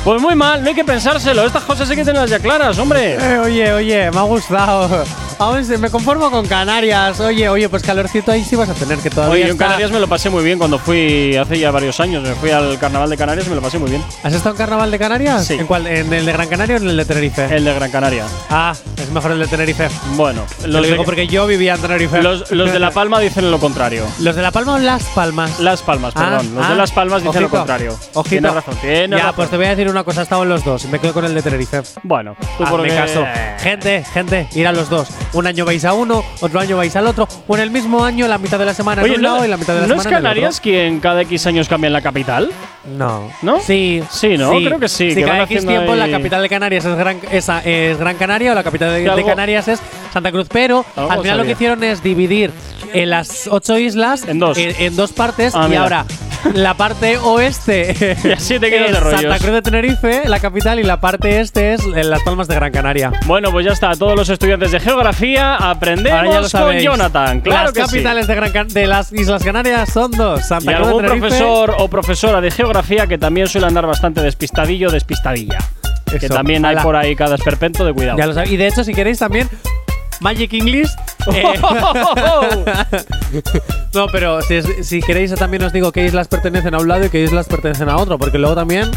Pues muy mal, no hay que pensárselo. Estas cosas hay que tenerlas ya claras, hombre. Eh, oye, oye, me ha gustado. Aún me conformo con Canarias. Oye, oye, pues calorcito ahí sí vas a tener que todavía. Oye, en Canarias me lo pasé muy bien cuando fui hace ya varios años. Me fui al carnaval de Canarias y me lo pasé muy bien. ¿Has estado en Carnaval de Canarias? Sí. ¿En cuál? ¿En el de Gran Canaria o en el de Tenerife? El de Gran Canaria. Ah, es mejor el de Tenerife. Bueno, lo digo de, porque yo vivía en Tenerife. los, los de La Palma dicen lo contrario. ¿Los de La Palma o Las Palmas? Las Palmas, Ah, perdón. los ah, de Las Palmas dicen lo ojito, contrario. Ojito. Tienes razón, tienes Ya, razón. pues te voy a decir una cosa, en los dos. Me quedo con el de Tenerife. Bueno, tú Hazme porque- caso. Gente, gente, ir a los dos. Un año vais a uno, otro año vais al otro, o en el mismo año, la mitad de la semana Oye, en un ¿no, lado y la mitad de la ¿no es semana en el Canarias quien cada X años cambia en la capital? No. ¿No? Sí. Sí, ¿no? Creo que sí, Si que cada X tiempo la ahí- capital de Canarias es Gran, esa es Gran Canaria o la capital de, de Canarias es Santa Cruz. Pero al final lo que sabía. hicieron es dividir en las ocho islas En dos. en, en dos partes Ah, y mira. ahora la parte oeste Y así te quedas es de rollos. Santa Cruz de Tenerife, la capital, y la parte este es en Las Palmas de Gran Canaria. Bueno, pues ya está. Todos los estudiantes de geografía aprendemos con. Jonathan. Claro Las que sí. capitales de, Gran Can- de las Islas Canarias son dos: Y Santa Cruz de algún Tenerife. profesor o profesora de geografía que también suele andar bastante despistadillo, despistadilla. Que Eso, también hay ala. por ahí cada esperpento de cuidado. Ya lo sabéis. Y de hecho, si queréis también, Magic English. eh, no, pero si, si queréis, también os digo qué islas pertenecen a un lado y qué islas pertenecen a otro, porque luego también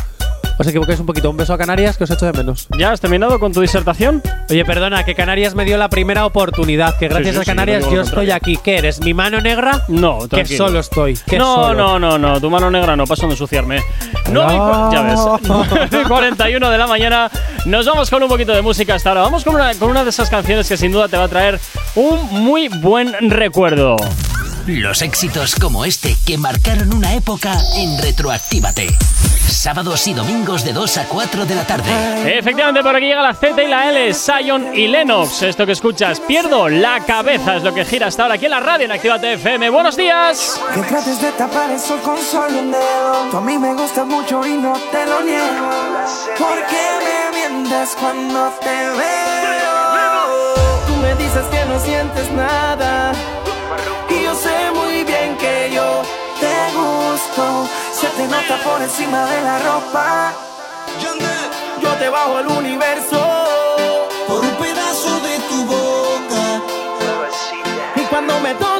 os equivocáis un poquito. Un beso a Canarias que os echo de menos. ¿Ya has terminado con tu disertación? Oye, perdona, que Canarias me dio la primera oportunidad, que gracias sí, a Canarias yo estoy aquí. ¿Qué eres? ¿Mi mano negra? No, Que tranquilo. solo estoy. Que no, solo. no, no, no. Tu mano negra no paso de ensuciarme. No, ya ves. 9 y 41 de la mañana. Nos vamos con un poquito de música hasta ahora. Vamos con una, con una de esas canciones que sin duda te va a traer un muy buen recuerdo. Los éxitos como este que marcaron una época en Retroactívate. Sábados y domingos de 2 a 4 de la tarde. Efectivamente, por aquí llega la Z y la L, Sion y Lennox. Esto que escuchas, pierdo la cabeza, es lo que gira hasta ahora aquí en la radio en Actívate FM. ¡Buenos días! Que trates de tapar el sol con solo un dedo. Tú a mí me gusta mucho y no te lo niego. ¿Por qué me mientes cuando te veo? Tú me dices que no sientes nada. Y nota por encima de la ropa. Yo te bajo el universo. Por un pedazo de tu boca. Y cuando me tocas,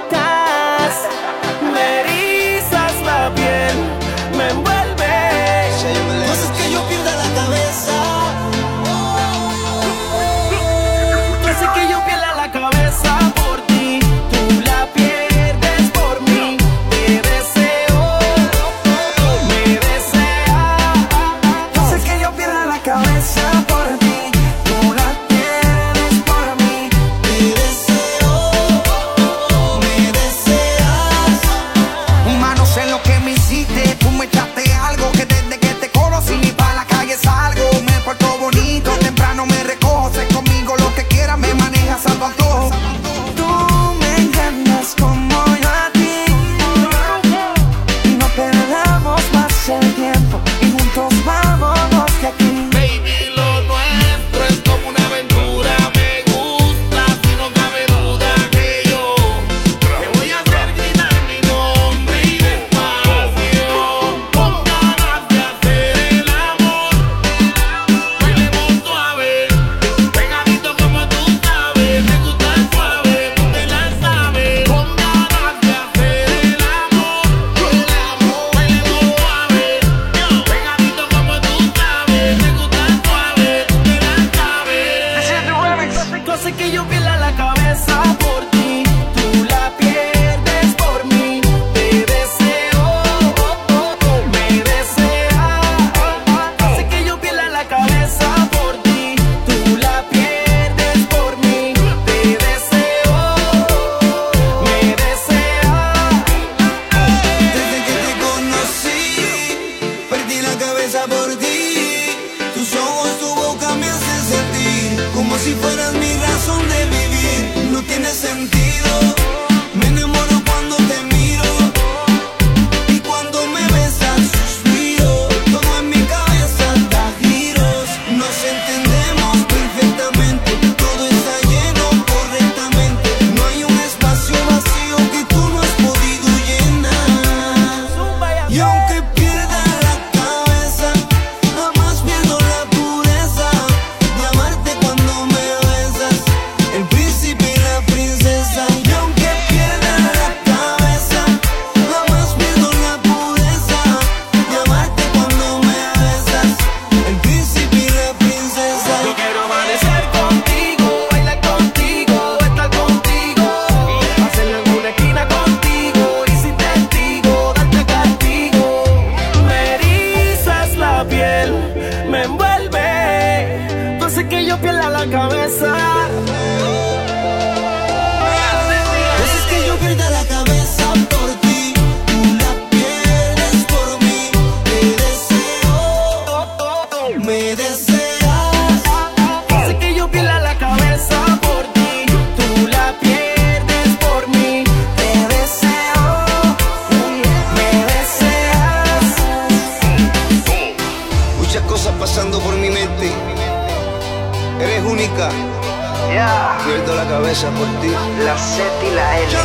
cabeza por ti. La Z y la L.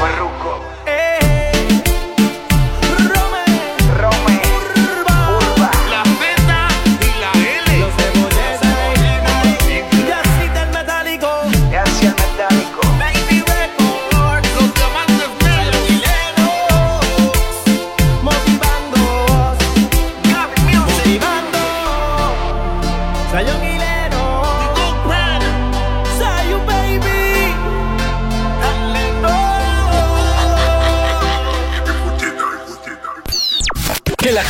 Farruko.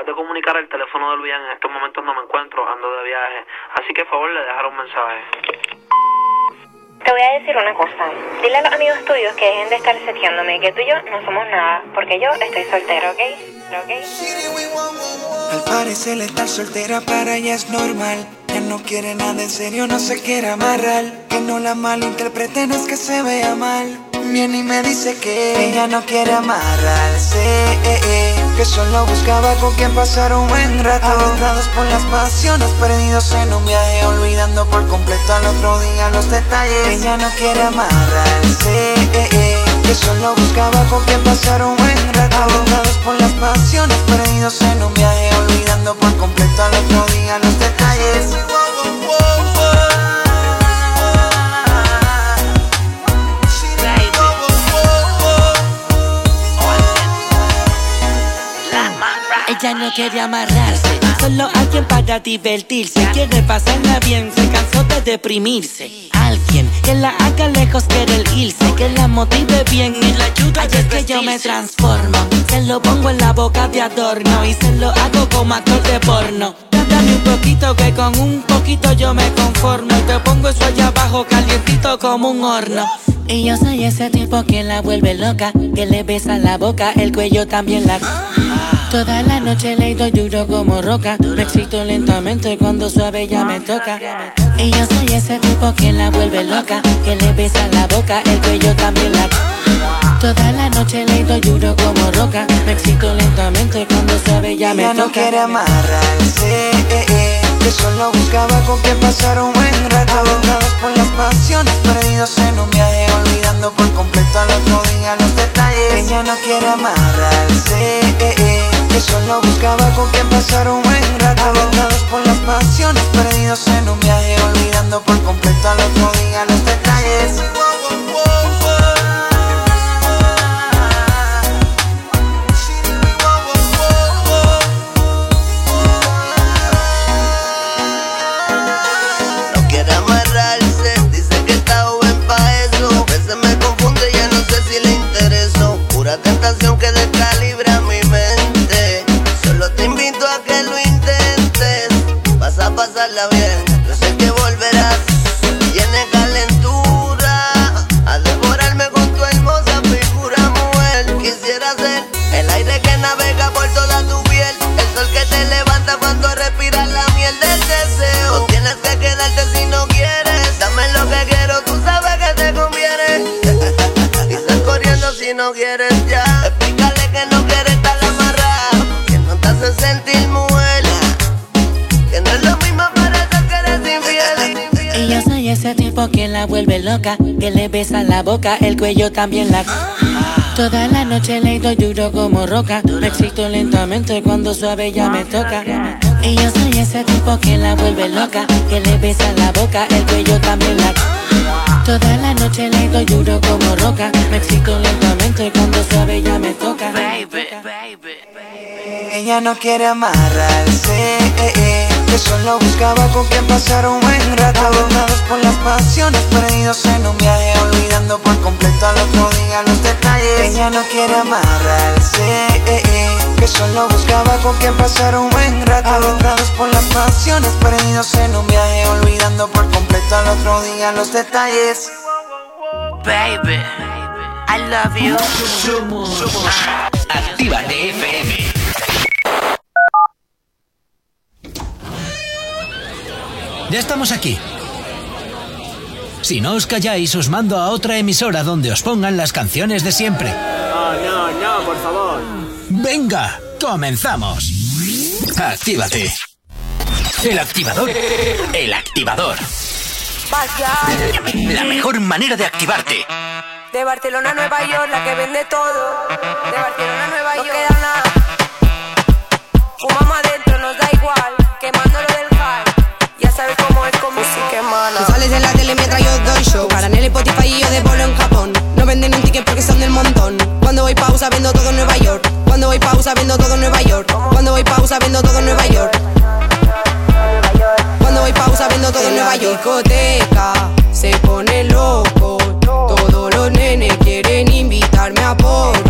Te acabas de comunicar el teléfono de Luis en estos momentos no me encuentro, ando de viaje. Así que, por favor, le dejaré un mensaje. Te voy a decir una cosa. Dile a los amigos tuyos que dejen de estar seteándome, que tú y yo no somos nada, porque yo estoy soltero, ¿ok? ¿Ok? Al parecer estar soltera para ella es normal. Ya no quiere nada en serio, no se quiere amarrar. Que no la malinterpreten, no es que se vea mal. Viene y me dice que ella no quiere amarrarse. Que solo buscaba con quien pasar un buen rato. Arrastrados por las pasiones, perdidos en un viaje, olvidando por completo al otro día los detalles. Ella no quiere amarrarse. Que solo buscaba con quien pasar un buen rato. Arrastrados por las pasiones, perdidos en un viaje, olvidando por completo al otro día los detalles. Ella no quiere amarrarse, solo alguien para divertirse. Quiere pasarla bien, se cansó de deprimirse. Alguien que la haga lejos quiere el irse, que la motive bien y la ayude a es que yo me transformo. Se lo pongo en la boca de adorno y se lo hago como actor de porno. Dame un poquito que con un poquito yo me conformo y te pongo eso allá abajo calientito como un horno. Y yo soy ese tipo que la vuelve loca, que le besa la boca, el cuello también la. Toda la noche le doy duro como roca, me excito lentamente cuando suave ya me toca. Y yo soy ese tipo que la vuelve loca, que le besa la boca, el cuello también la. Toda la noche le doy duro como roca, me excito lentamente cuando suave ya me Ella toca. no quiere amarrarse, eh, eh, que solo buscaba con quien pasar un buen rato. Por las pasiones, perdidos en un viaje, olvidando por completo al otro día los detalles. Ella no quiere amarrarse, eh, eh, que solo buscaba con quien pasar un buen rato. Avengados por las pasiones, perdidos en un viaje, olvidando por completo al otro día los detalles. Tipo que la vuelve loca, que le besa la boca, el cuello también la. Toda la noche le doy duro como roca, me excito lentamente cuando suave ya me toca. Y yo soy ese tipo que la vuelve loca, que le besa la boca, el cuello también la. Toda la noche le doy duro como roca, me excito lentamente cuando suave ya me toca. Ella no quiere amarrarse, eh, eh, que solo buscaba con quien pasar un buen rato. Abordados por las pasiones, perdidos en un viaje, olvidando por completo al otro día los detalles. Ella no quiere amarrarse, eh, eh, que solo buscaba con quien pasar un buen rato. Abordados por las pasiones, perdidos en un viaje, olvidando por completo al otro día los detalles. Baby, I love you. Somos Actívate FM. Ya estamos aquí. Si no os calláis, os mando a otra emisora donde os pongan las canciones de siempre. No, no, no, por favor. Venga, comenzamos. Actívate. El activador. El activador. La mejor manera de activarte. De Barcelona a Nueva York, la que vende todo. De Barcelona a Nueva York. No queda nada. Fumamos adentro, nos da igual. Quemándolo. Ya sabes cómo es con música hermana. Tú sales en la tele mientras yo doy show. Para en el Spotify y yo de bolo en Japón. No venden un ticket porque son del montón. Cuando voy pausa vendo todo en Nueva York. Cuando voy pausa vendo todo en Nueva York. Cuando voy pausa vendo todo en Nueva York. Cuando voy pausa vendo todo en Nueva York. Discoteca se pone loco. Todos los nenes quieren invitarme a porro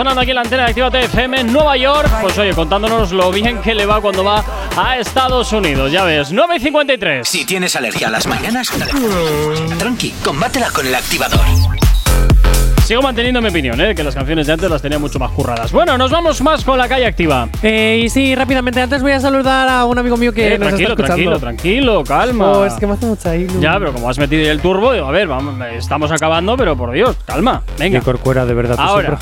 sonando aquí en la antena de Activa TFM en Nueva York. Pues oye, contándonos lo bien que le va cuando va a Estados Unidos. Ya ves, 9.53. Si tienes alergia a las mañanas, tranqui, combátela con el activador. Sigo manteniendo mi opinión, ¿eh? que las canciones de antes las tenía mucho más curradas. Bueno, nos vamos más con la calle activa. Eh, y sí, rápidamente, antes voy a saludar a un amigo mío que Eh, nos tranquilo, está escuchando. tranquilo, tranquilo, calma. Oh, es que me hace mucha ilu. Ya, pero como has metido el turbo, digo, a ver, vamos, estamos acabando, pero por Dios, calma, venga. Y Corcuera, de verdad, te Ahora,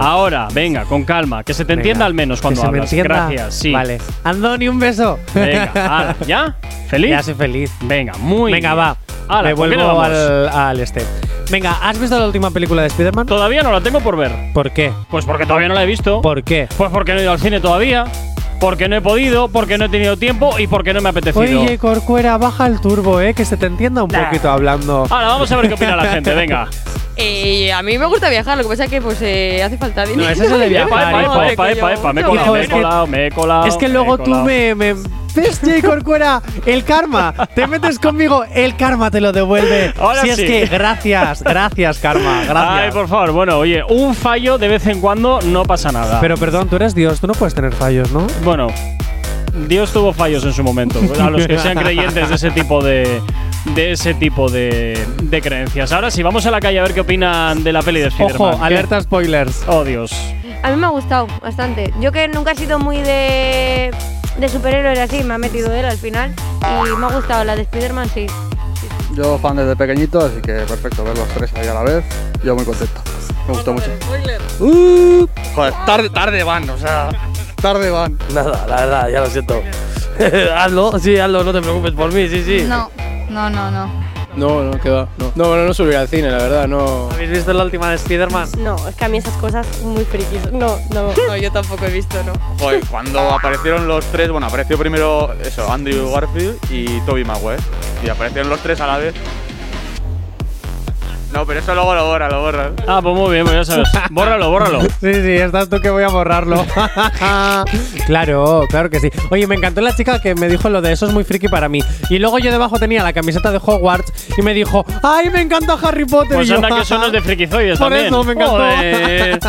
ahora, venga, con calma, que se te Venga, entienda al menos cuando que se me hablas. entienda. Gracias, sí. Vale. Andoni, un beso. Venga, ala, ¿ya? ¿Feliz? Ya soy feliz. Venga, muy Venga, bien. va. Ala, Me ¿con qué vuelvo al, al este. Venga, ¿has visto la última película de Spider-Man? Todavía no la tengo por ver. ¿Por qué? Pues porque todavía no la he visto. ¿Por qué? Pues porque no he ido al cine todavía. Porque no he podido, porque no he tenido tiempo y porque no me ha apetecido. Oye, Corcuera, baja el turbo, eh, que se te entienda un Nah. poquito hablando. Ahora, vamos a ver qué opina la gente, venga. Eh, a mí me gusta viajar, lo que pasa es que pues eh, hace falta dinero. No, eso es lo de viajar, Epa, epa, hijo. epa, epa, epa, me he colado, me he que- colado, me he colado. Es que luego tú me, me. ¿Ves, Jay Corcuera? El karma. Te metes conmigo, el karma te lo devuelve. Ahora si sí. es que, gracias, gracias, karma. Gracias. Ay, por favor, bueno, oye, un fallo de vez en cuando no pasa nada. Pero perdón, tú eres Dios, tú no puedes tener fallos, ¿no? Bueno, Dios tuvo fallos en su momento. A los que sean creyentes de ese tipo de. De ese tipo de, de creencias. Ahora sí, vamos a la calle a ver qué opinan de la peli de Spider-Man. Ojo, ¿Qué? alerta spoilers. Oh, Dios. A mí me ha gustado bastante. Yo que nunca he sido muy de, de superhéroes así, me ha metido él al final. Y me ha gustado la de Spider-Man, sí. Yo fan desde pequeñito, así que perfecto ver los tres ahí a la vez. Yo muy contento. Me gustó mucho. Uh, joder, tarde, tarde van, o sea, tarde van. Nada, la verdad, ya lo siento. hazlo, sí, hazlo, no te preocupes por mí, sí, sí. No, no, no, no. No, no, que va. No, no, no, no subir al cine, la verdad, no. ¿Habéis visto la última de Spider-Man? No, es que a mí esas cosas muy frikis. No, no. No, yo tampoco he visto, ¿no? Joder, cuando aparecieron los tres, bueno, apareció primero eso, Andrew Garfield y Toby Maguire. Y aparecieron los tres a la vez. No, pero eso luego lo borra, lo borra. Ah, pues muy bien, pues ya sabes. Bórralo, bórralo. Sí, sí, estás tú que voy a borrarlo. claro, claro que sí. Oye, me encantó la chica que me dijo lo de eso es muy friki para mí. Y luego yo debajo tenía la camiseta de Hogwarts y me dijo, ¡ay, me encanta Harry Potter! Pues Y yo, anda que eso no es de frikizoides Por también. eso me encantó. Joder.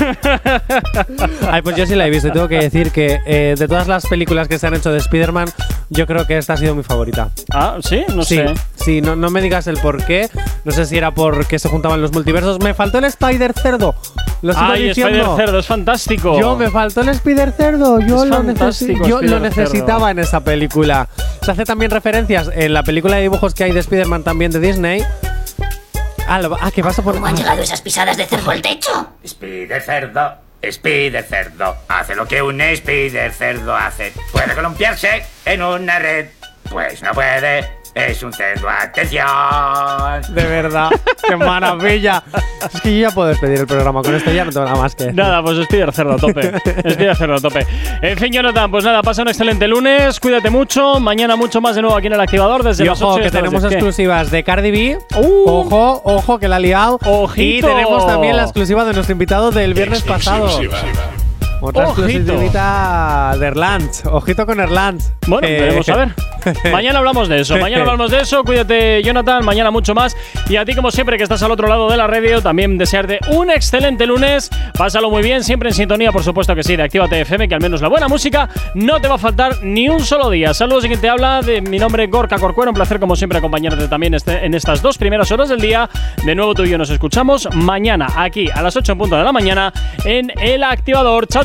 Ay, pues yo sí la he visto y tengo que decir que eh, de todas las películas que se han hecho de Spider-Man, yo creo que esta ha sido mi favorita. Ah, sí, no sí, sé. Sí, no, no me digas el por qué. No sé si era porque se juntaban los multiversos. Me faltó el Spider Cerdo. Lo sigo Ay, diciendo. Spider Cerdo, es fantástico. Yo me faltó el Spider Cerdo. Yo, Es lo, necesi- yo lo necesitaba en esa película. Se hace también referencias en la película de dibujos que hay de Spider-Man también de Disney. Ah, lo- ah, que vas a poner. ¿Cómo han llegado esas pisadas de cerdo al techo? Spider cerdo, Spider cerdo, hace lo que un Spider cerdo hace. ¿Puede columpiarse en una red? Pues no puede, es un cerdo, atención. De verdad, qué maravilla. Es que yo ya puedo despedir el programa. Con esto ya no tengo nada más que. Nada, pues Spider Cerdo a tope. Spider Cerdo a tope. En fin, Jonathan, pues nada, pasa un excelente lunes. Cuídate mucho. Mañana mucho más de nuevo aquí en el activador desde Y las ojo, 8 que tenemos 10. ¿Qué? exclusivas de Cardi B. ojo, ojo, que la ha liado. Ojito. Y tenemos también la exclusiva de nuestro invitado del viernes pasado. Otra Ojito. exclusivita de Erlands. Ojito con Erlands. Bueno, Eh, veremos a ver. Mañana hablamos de eso. Mañana hablamos de eso. Cuídate, Jonathan. Mañana mucho más. Y a ti, como siempre, que estás al otro lado de la radio, también desearte un excelente lunes. Pásalo muy bien, siempre en sintonía, por supuesto que sí, de Actívate FM, que al menos la buena música no te va a faltar ni un solo día. Saludos y quien te habla. De mi nombre, Gorka Corcuero. Un placer, como siempre, acompañarte también este- en estas dos primeras horas del día. De nuevo, tú y yo nos escuchamos mañana, aquí a las 8 en punto de la mañana, en El Activador. Chao,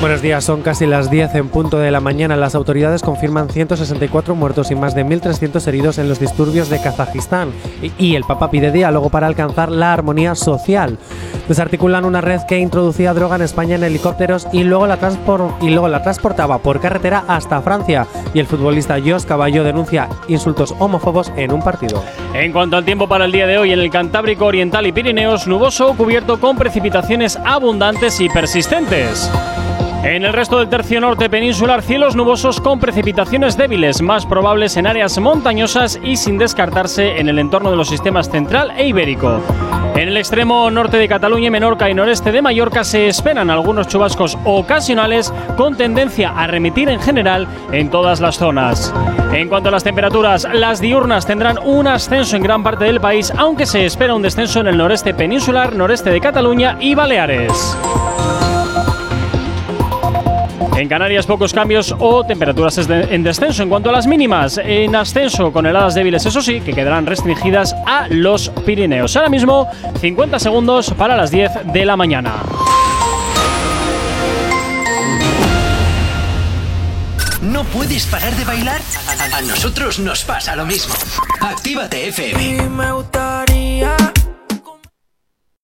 Buenos días, son casi las 10 en punto de la mañana. Las autoridades confirman 164 muertos y más de 1.300 heridos en los disturbios de Kazajistán. Y, el Papa pide diálogo para alcanzar la armonía social. Desarticulan una red que introducía droga en España en helicópteros y luego la, transpor- y luego la transportaba por carretera hasta Francia. Y el futbolista Jos Caballo denuncia insultos homófobos en un partido. En cuanto al tiempo para el día de hoy, en el Cantábrico Oriental y Pirineos, nuboso cubierto con precipitaciones abundantes y persistentes. En el resto del tercio norte peninsular, cielos nubosos con precipitaciones débiles, más probables en áreas montañosas y sin descartarse en el entorno de los sistemas central e ibérico. En el extremo norte de Cataluña, Menorca y noreste de Mallorca se esperan algunos chubascos ocasionales con tendencia a remitir en general en todas las zonas. En cuanto a las temperaturas, las diurnas tendrán un ascenso en gran parte del país, aunque se espera un descenso en el noreste peninsular, noreste de Cataluña y Baleares. En Canarias pocos cambios o temperaturas en descenso. En cuanto a las mínimas, en ascenso con heladas débiles, eso sí, que quedarán restringidas a los Pirineos. Ahora mismo, 50 segundos para las 10 de la mañana. ¿No puedes parar de bailar? A, nosotros nos pasa lo mismo. Actívate FM.